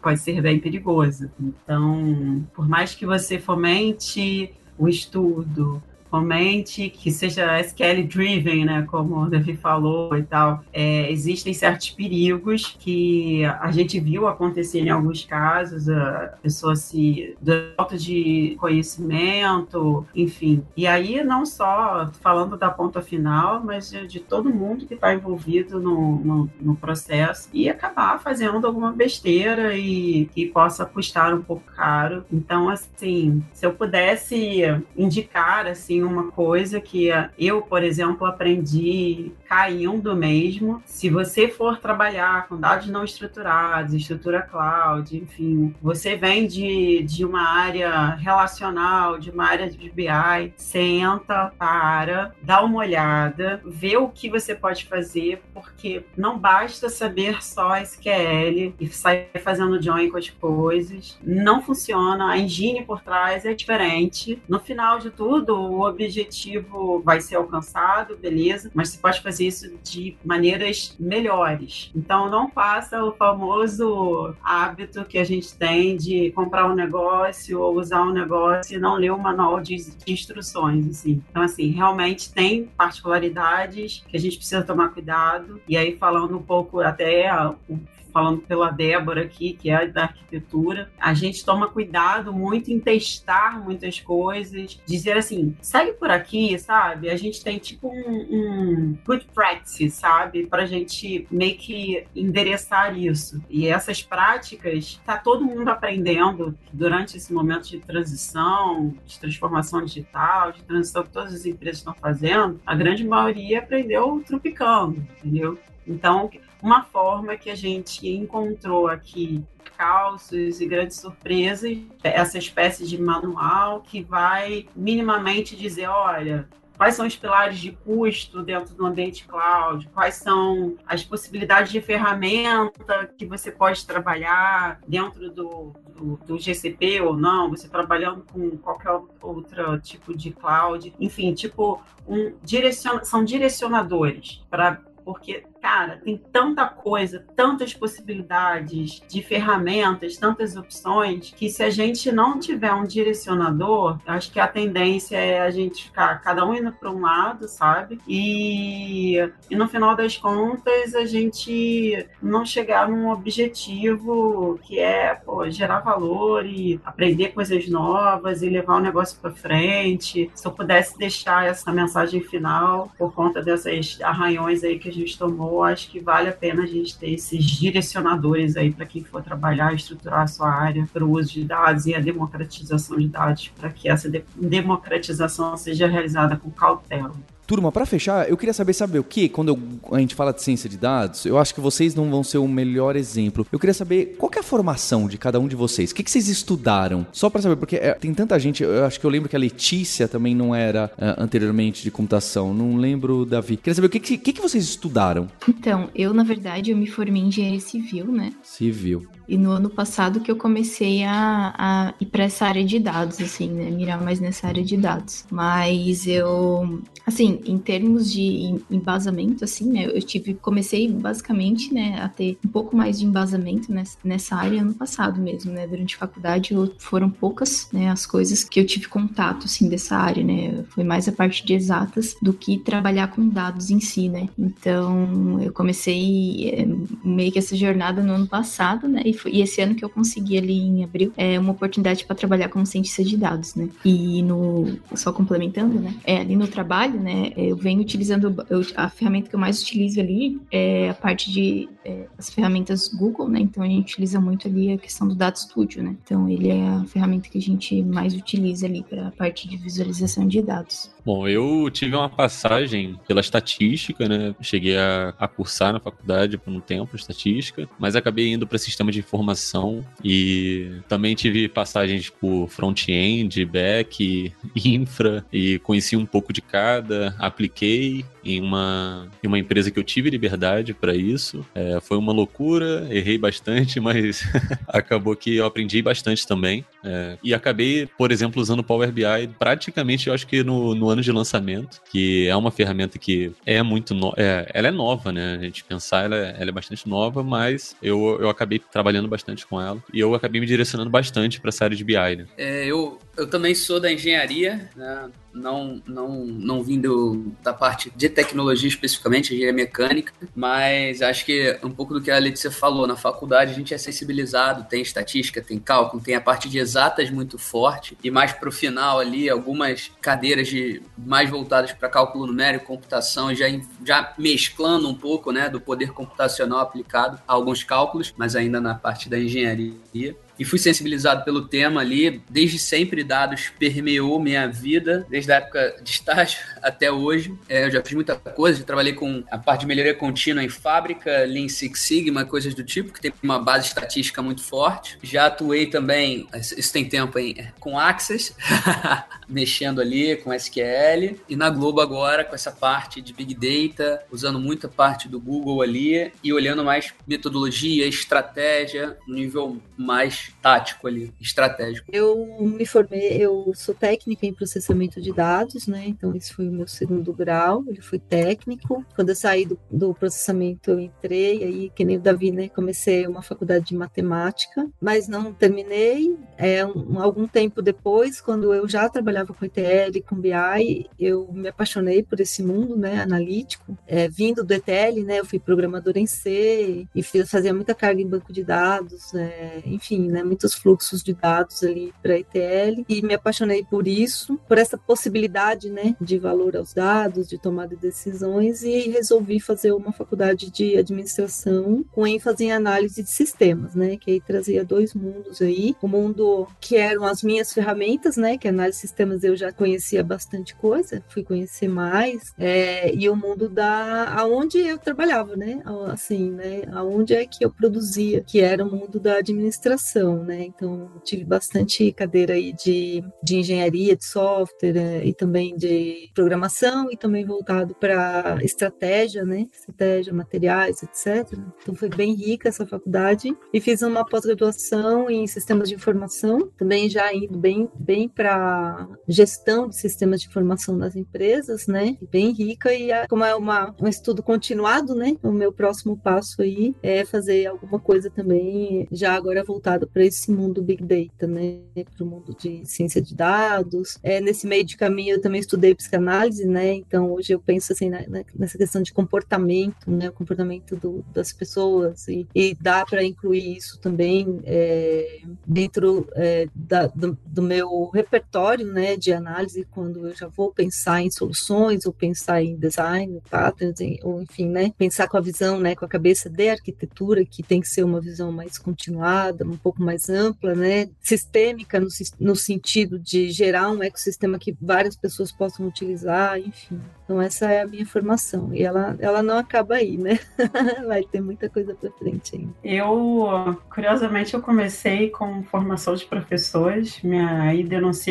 pode ser bem perigoso. Então, por mais que você fomente o estudo, comente, que seja SQL driven, né, como o Davi falou e tal, é, existem certos perigos que a gente viu acontecer em alguns casos, a pessoa se falta de conhecimento, enfim. E aí não só falando da ponta final, mas de, de todo mundo que está envolvido no, no, no, processo e acabar fazendo alguma besteira e que possa custar um pouco caro. Então, assim, se eu pudesse indicar assim uma coisa que eu, por exemplo, aprendi caindo mesmo. Se você for trabalhar com dados não estruturados, estrutura cloud, enfim, você vem de, de uma área relacional, de uma área de BI, senta, para, dá uma olhada, vê o que você pode fazer, porque não basta saber só SQL e sair fazendo join com as coisas. Não funciona, a engine por trás é diferente. No final de tudo, o objetivo vai ser alcançado, beleza, mas você pode fazer isso de maneiras melhores. Então, não faça o famoso hábito que a gente tem de comprar um negócio ou usar um negócio e não ler o manual de, de instruções. Assim. Então, assim, realmente tem particularidades que a gente precisa tomar cuidado. E aí, falando um pouco até o falando pela Débora aqui, que é da arquitetura, a gente toma cuidado muito em testar muitas coisas, dizer assim, segue por aqui, sabe? A gente tem tipo um, um good practice, sabe? Pra gente meio que endereçar isso. E essas práticas, tá todo mundo aprendendo durante esse momento de transição, de transformação digital, de transição que todas as empresas estão fazendo, a grande maioria aprendeu tropicando, entendeu? Então, uma forma que a gente encontrou aqui calços e grandes surpresas, essa espécie de manual que vai minimamente dizer, olha, quais são os pilares de custo dentro do ambiente cloud, quais são as possibilidades de ferramenta que você pode trabalhar dentro do, do, do GCP ou não, você trabalhando com qualquer outro tipo de cloud, enfim, tipo, um, direciona, são direcionadores para porque cara, tem tanta coisa, tantas possibilidades de ferramentas, tantas opções, que se a gente não tiver um direcionador, acho que a tendência é a gente ficar cada um indo para um lado, sabe? E, e no final das contas, a gente não chegar num objetivo que é pô, gerar valor e aprender coisas novas e levar o negócio para frente. Se eu pudesse deixar essa mensagem final por conta dessas arranhões aí que a gente tomou eu acho que vale a pena a gente ter esses direcionadores aí para quem for trabalhar, estruturar a sua área para o uso de dados e a democratização de dados, para que essa de democratização seja realizada com cautela. Turma, para fechar, eu queria saber, saber o que? Quando eu, a gente fala de ciência de dados, eu acho que vocês não vão ser o melhor exemplo. Eu queria saber qual que é a formação de cada um de vocês. O que, que vocês estudaram? Só para saber, porque é, tem tanta gente. Eu acho que eu lembro que a Letícia também não era uh, anteriormente de computação. Não lembro, Davi. Queria saber o que, que, que, que vocês estudaram. Então, eu, na verdade, eu me formei em engenharia civil, né? Civil. E no ano passado que eu comecei a, a ir para essa área de dados, assim, né? Mirar mais nessa área de dados. Mas eu, assim, em termos de embasamento, assim, né? Eu tive, comecei basicamente, né, a ter um pouco mais de embasamento nessa, nessa área ano passado mesmo, né? Durante a faculdade foram poucas, né, as coisas que eu tive contato, assim, dessa área, né? Foi mais a parte de exatas do que trabalhar com dados em si, né? Então, eu comecei é, meio que essa jornada no ano passado, né? E, foi, e esse ano que eu consegui ali em abril é uma oportunidade para trabalhar como cientista de dados, né? E no só complementando, né? É, ali no trabalho, né? Eu venho utilizando eu, a ferramenta que eu mais utilizo ali é a parte de é, as ferramentas Google, né? Então a gente utiliza muito ali a questão do Data Studio, né? Então ele é a ferramenta que a gente mais utiliza ali para a parte de visualização de dados. Bom, eu tive uma passagem pela estatística, né? Cheguei a, a cursar na faculdade por um tempo estatística, mas acabei indo para sistema de informação e também tive passagens por front-end, back, infra e conheci um pouco de cada, apliquei em uma, em uma empresa que eu tive liberdade para isso. É, foi uma loucura, errei bastante, mas acabou que eu aprendi bastante também. É, e acabei, por exemplo, usando Power BI praticamente, eu acho que no, no ano de lançamento, que é uma ferramenta que é muito no, é, ela é nova, né? A gente pensar, ela é, ela é bastante nova, mas eu, eu acabei trabalhando bastante com ela e eu acabei me direcionando bastante para essa área de BI, né? É, eu, eu também sou da engenharia, né? não, não, não vindo da parte de tecnologia especificamente, engenharia mecânica, mas acho que um pouco do que a Letícia falou, na faculdade a gente é sensibilizado, tem estatística, tem cálculo, tem a parte de exatas muito forte, e mais para o final ali, algumas cadeiras de, mais voltadas para cálculo numérico, computação, já, já mesclando um pouco né, do poder computacional aplicado a alguns cálculos, mas ainda na parte da engenharia. E fui sensibilizado pelo tema ali. Desde sempre, dados permeou minha vida, desde a época de estágio até hoje. É, eu já fiz muita coisa, já trabalhei com a parte de melhoria contínua em fábrica, Lean Six Sigma, coisas do tipo, que tem uma base estatística muito forte. Já atuei também, isso tem tempo, com Access, mexendo ali com SQL, e na Globo agora com essa parte de Big Data, usando muita parte do Google ali e olhando mais metodologia, estratégia, no nível mais tático ali, estratégico. Eu me formei, eu sou técnica em processamento de dados, né? Então esse foi o meu segundo grau, ele foi técnico. Quando eu saí do, do processamento, eu entrei aí, que nem o Davi, né? Comecei uma faculdade de matemática, mas não terminei. É um, algum tempo depois, quando eu já trabalhava com ETL, com BI, eu me apaixonei por esse mundo, né? Analítico, é, vindo do ETL, né? Eu fui programadora em C e fiz, fazia muita carga em banco de dados, é, enfim, né? Muitos fluxos de dados ali para ETL e me apaixonei por isso, por essa possibilidade, né? De valor aos dados, de tomada de decisões e resolvi fazer uma faculdade de administração com ênfase em análise de sistemas, né? Que aí trazia dois mundos aí, o mundo que eram as minhas ferramentas, né? Que análise de sistemas eu já conhecia bastante coisa, fui conhecer mais, é, e o mundo da aonde eu trabalhava, né? Assim, né? Aonde é que eu produzia, que era o mundo da administração, né? Então tive bastante cadeira aí de, de engenharia de software é, e também de programação e também voltado para estratégia, né? Estratégia, materiais, etc. Então foi bem rica essa faculdade e fiz uma pós-graduação em sistemas de informação, também já indo bem bem para gestão de sistemas de informação nas empresas, né? Bem rica e como é uma, um estudo continuado, né? O meu próximo passo aí é fazer alguma coisa também já agora voltado para esse mundo big data, né? Para o mundo de ciência de dados. É, nesse meio de caminho eu também estudei psicanálise, né? Então hoje eu penso assim na, nessa questão de comportamento, né? O comportamento do, das pessoas e, e dá para incluir isso também é, dentro é, da, do, do, meu repertório, né? De análise quando eu já vou pensar em soluções ou pensar em design, patterns, ou enfim, né? Pensar com a visão, né? Com a cabeça de arquitetura que tem que ser uma visão mais continuada, um pouco mais ampla, né? Sistêmica no, no sentido de gerar um ecossistema que várias pessoas possam utilizar, enfim. Então essa é a minha formação e ela, ela não acaba aí, né? Vai ter muita coisa para frente ainda. Eu, curiosamente, eu comecei com formação de professores, minha, aí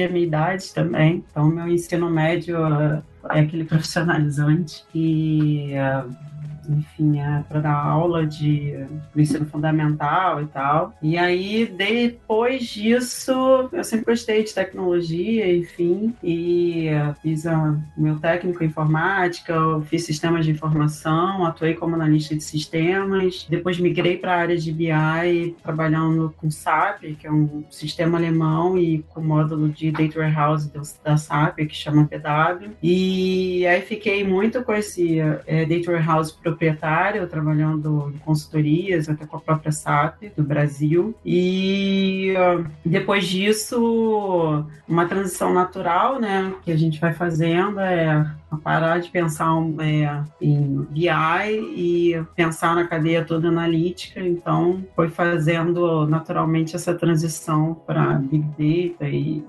a minha idade também. Então meu ensino médio é aquele profissionalizante e enfim, é para dar aula de ensino fundamental e tal. E aí, depois disso, eu sempre gostei de tecnologia, enfim, e fiz o meu técnico em informática, fiz sistemas de informação, atuei como analista de sistemas, depois migrei para a área de BI, trabalhando com SAP, que é um sistema alemão, e com módulo de Data Warehouse da SAP, que chama PW. E aí fiquei muito com esse é, Data Warehouse proprietário, trabalhando em consultorias, até com a própria SAP do Brasil. E depois disso, uma transição natural, né, que a gente vai fazendo é parar de pensar é, em BI e pensar na cadeia toda analítica. Então, foi fazendo naturalmente essa transição para Big Data e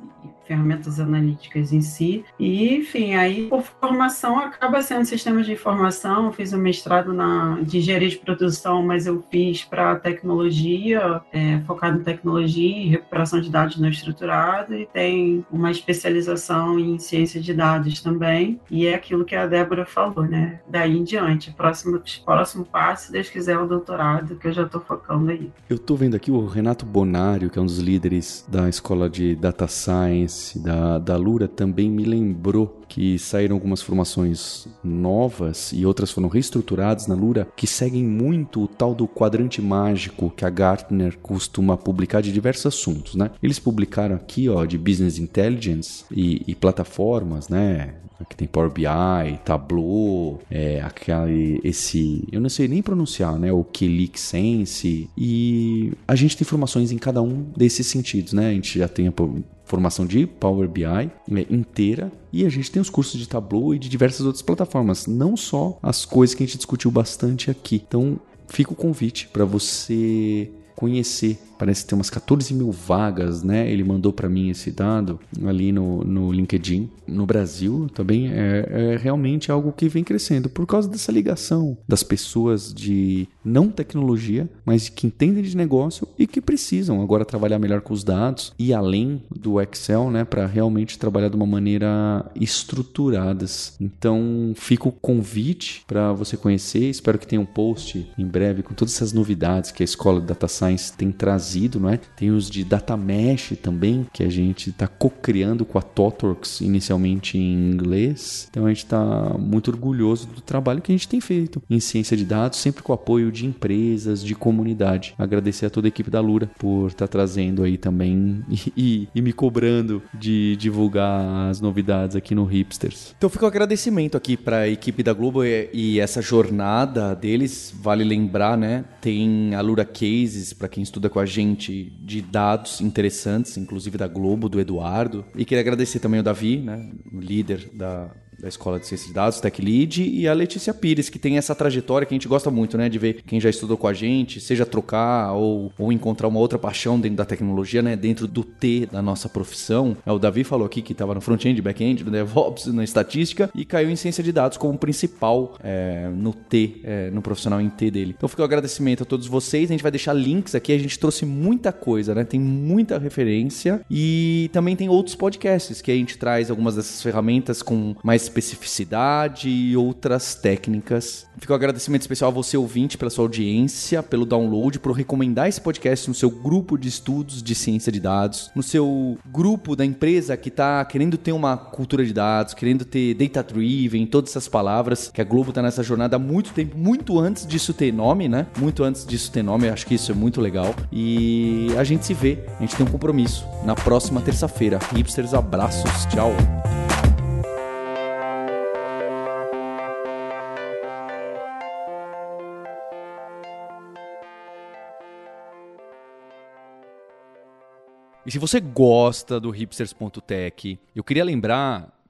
ferramentas analíticas em si. E, enfim, aí por formação acaba sendo sistemas de informação. Eu fiz um mestrado na, de engenharia de produção, mas eu fiz para tecnologia, é, focado em tecnologia e recuperação de dados não estruturados, e tem uma especialização em ciência de dados também. E é aquilo que a Débora falou, né? Daí em diante, próximo, próximo passo, se Deus quiser, é o doutorado, que eu já estou focando aí. Eu estou vendo aqui o Renato Bonário, que é um dos líderes da escola de Data Science da, da Lura também me lembrou que saíram algumas formações novas e outras foram reestruturadas na Lura que seguem muito o tal do quadrante mágico que a Gartner costuma publicar de diversos assuntos, né? Eles publicaram aqui, ó, de Business Intelligence e, e plataformas, né? Aqui tem Power BI, Tableau, é, aquele, esse, eu não sei nem pronunciar, né? O Kelix Sense. E a gente tem informações em cada um desses sentidos, né? A gente já tem formação de Power BI né, inteira e a gente tem os cursos de Tableau e de diversas outras plataformas, não só as coisas que a gente discutiu bastante aqui. Então, fica o convite para você conhecer parece tem umas 14 mil vagas, né? Ele mandou para mim esse dado ali no, no LinkedIn. No Brasil também é, é realmente algo que vem crescendo por causa dessa ligação das pessoas de não tecnologia, mas que entendem de negócio e que precisam agora trabalhar melhor com os dados e além do Excel, né, para realmente trabalhar de uma maneira estruturadas. Então, fica o convite para você conhecer. Espero que tenha um post em breve com todas essas novidades que a escola de Data Science tem trazido, não é? Tem os de Data Mesh também, que a gente está co-criando com a Totworks, inicialmente em inglês. Então, a gente está muito orgulhoso do trabalho que a gente tem feito em ciência de dados, sempre com apoio de empresas, de comunidade. Agradecer a toda a equipe da Lura por estar tá trazendo aí também e, e, e me cobrando de divulgar as novidades aqui no Hipsters. Então fica o um agradecimento aqui para a equipe da Globo e, e, essa jornada deles. Vale lembrar, né? Tem a Lura Cases para quem estuda com a gente de dados interessantes, inclusive da Globo, do Eduardo. E queria agradecer também o Davi, né? Líder da da Escola de Ciências de Dados, Tech Lead, e a Letícia Pires, que tem essa trajetória que a gente gosta muito, né? De ver quem já estudou com a gente, seja trocar ou, ou encontrar uma outra paixão dentro da tecnologia, né? Dentro do T da nossa profissão. É, o Davi falou aqui que estava no front-end, back-end, no DevOps, na estatística, e caiu em ciência de dados como principal é, no T, é, no profissional em T dele. Então fica o agradecimento a todos vocês. A gente vai deixar links aqui, a gente trouxe muita coisa, né? Tem muita referência e também tem outros podcasts que a gente traz algumas dessas ferramentas com mais especificidade e outras técnicas. Fica um agradecimento especial a você, ouvinte, pela sua audiência, pelo download, por recomendar esse podcast no seu grupo de estudos de ciência de dados, no seu grupo da empresa que está querendo ter uma cultura de dados, querendo ter data-driven, todas essas palavras, que a Globo está nessa jornada há muito tempo, muito antes disso ter nome, né? Muito antes disso ter nome, acho que isso é muito legal. E a gente se vê, a gente tem um compromisso na próxima terça-feira. Hipsters, abraços, tchau. E se você gosta do hipsters.tech, eu queria lembrar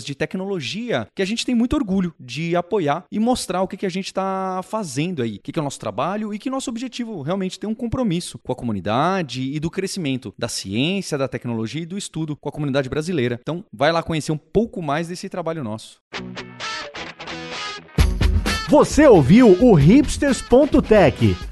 de tecnologia que a gente tem muito orgulho de apoiar e mostrar o que, que a gente está fazendo aí, o que, que é o nosso trabalho e que nosso objetivo realmente tem um compromisso com a comunidade e do crescimento da ciência, da tecnologia e do estudo com a comunidade brasileira. Então, vai lá conhecer um pouco mais desse trabalho nosso. Você ouviu o hipsters.tech.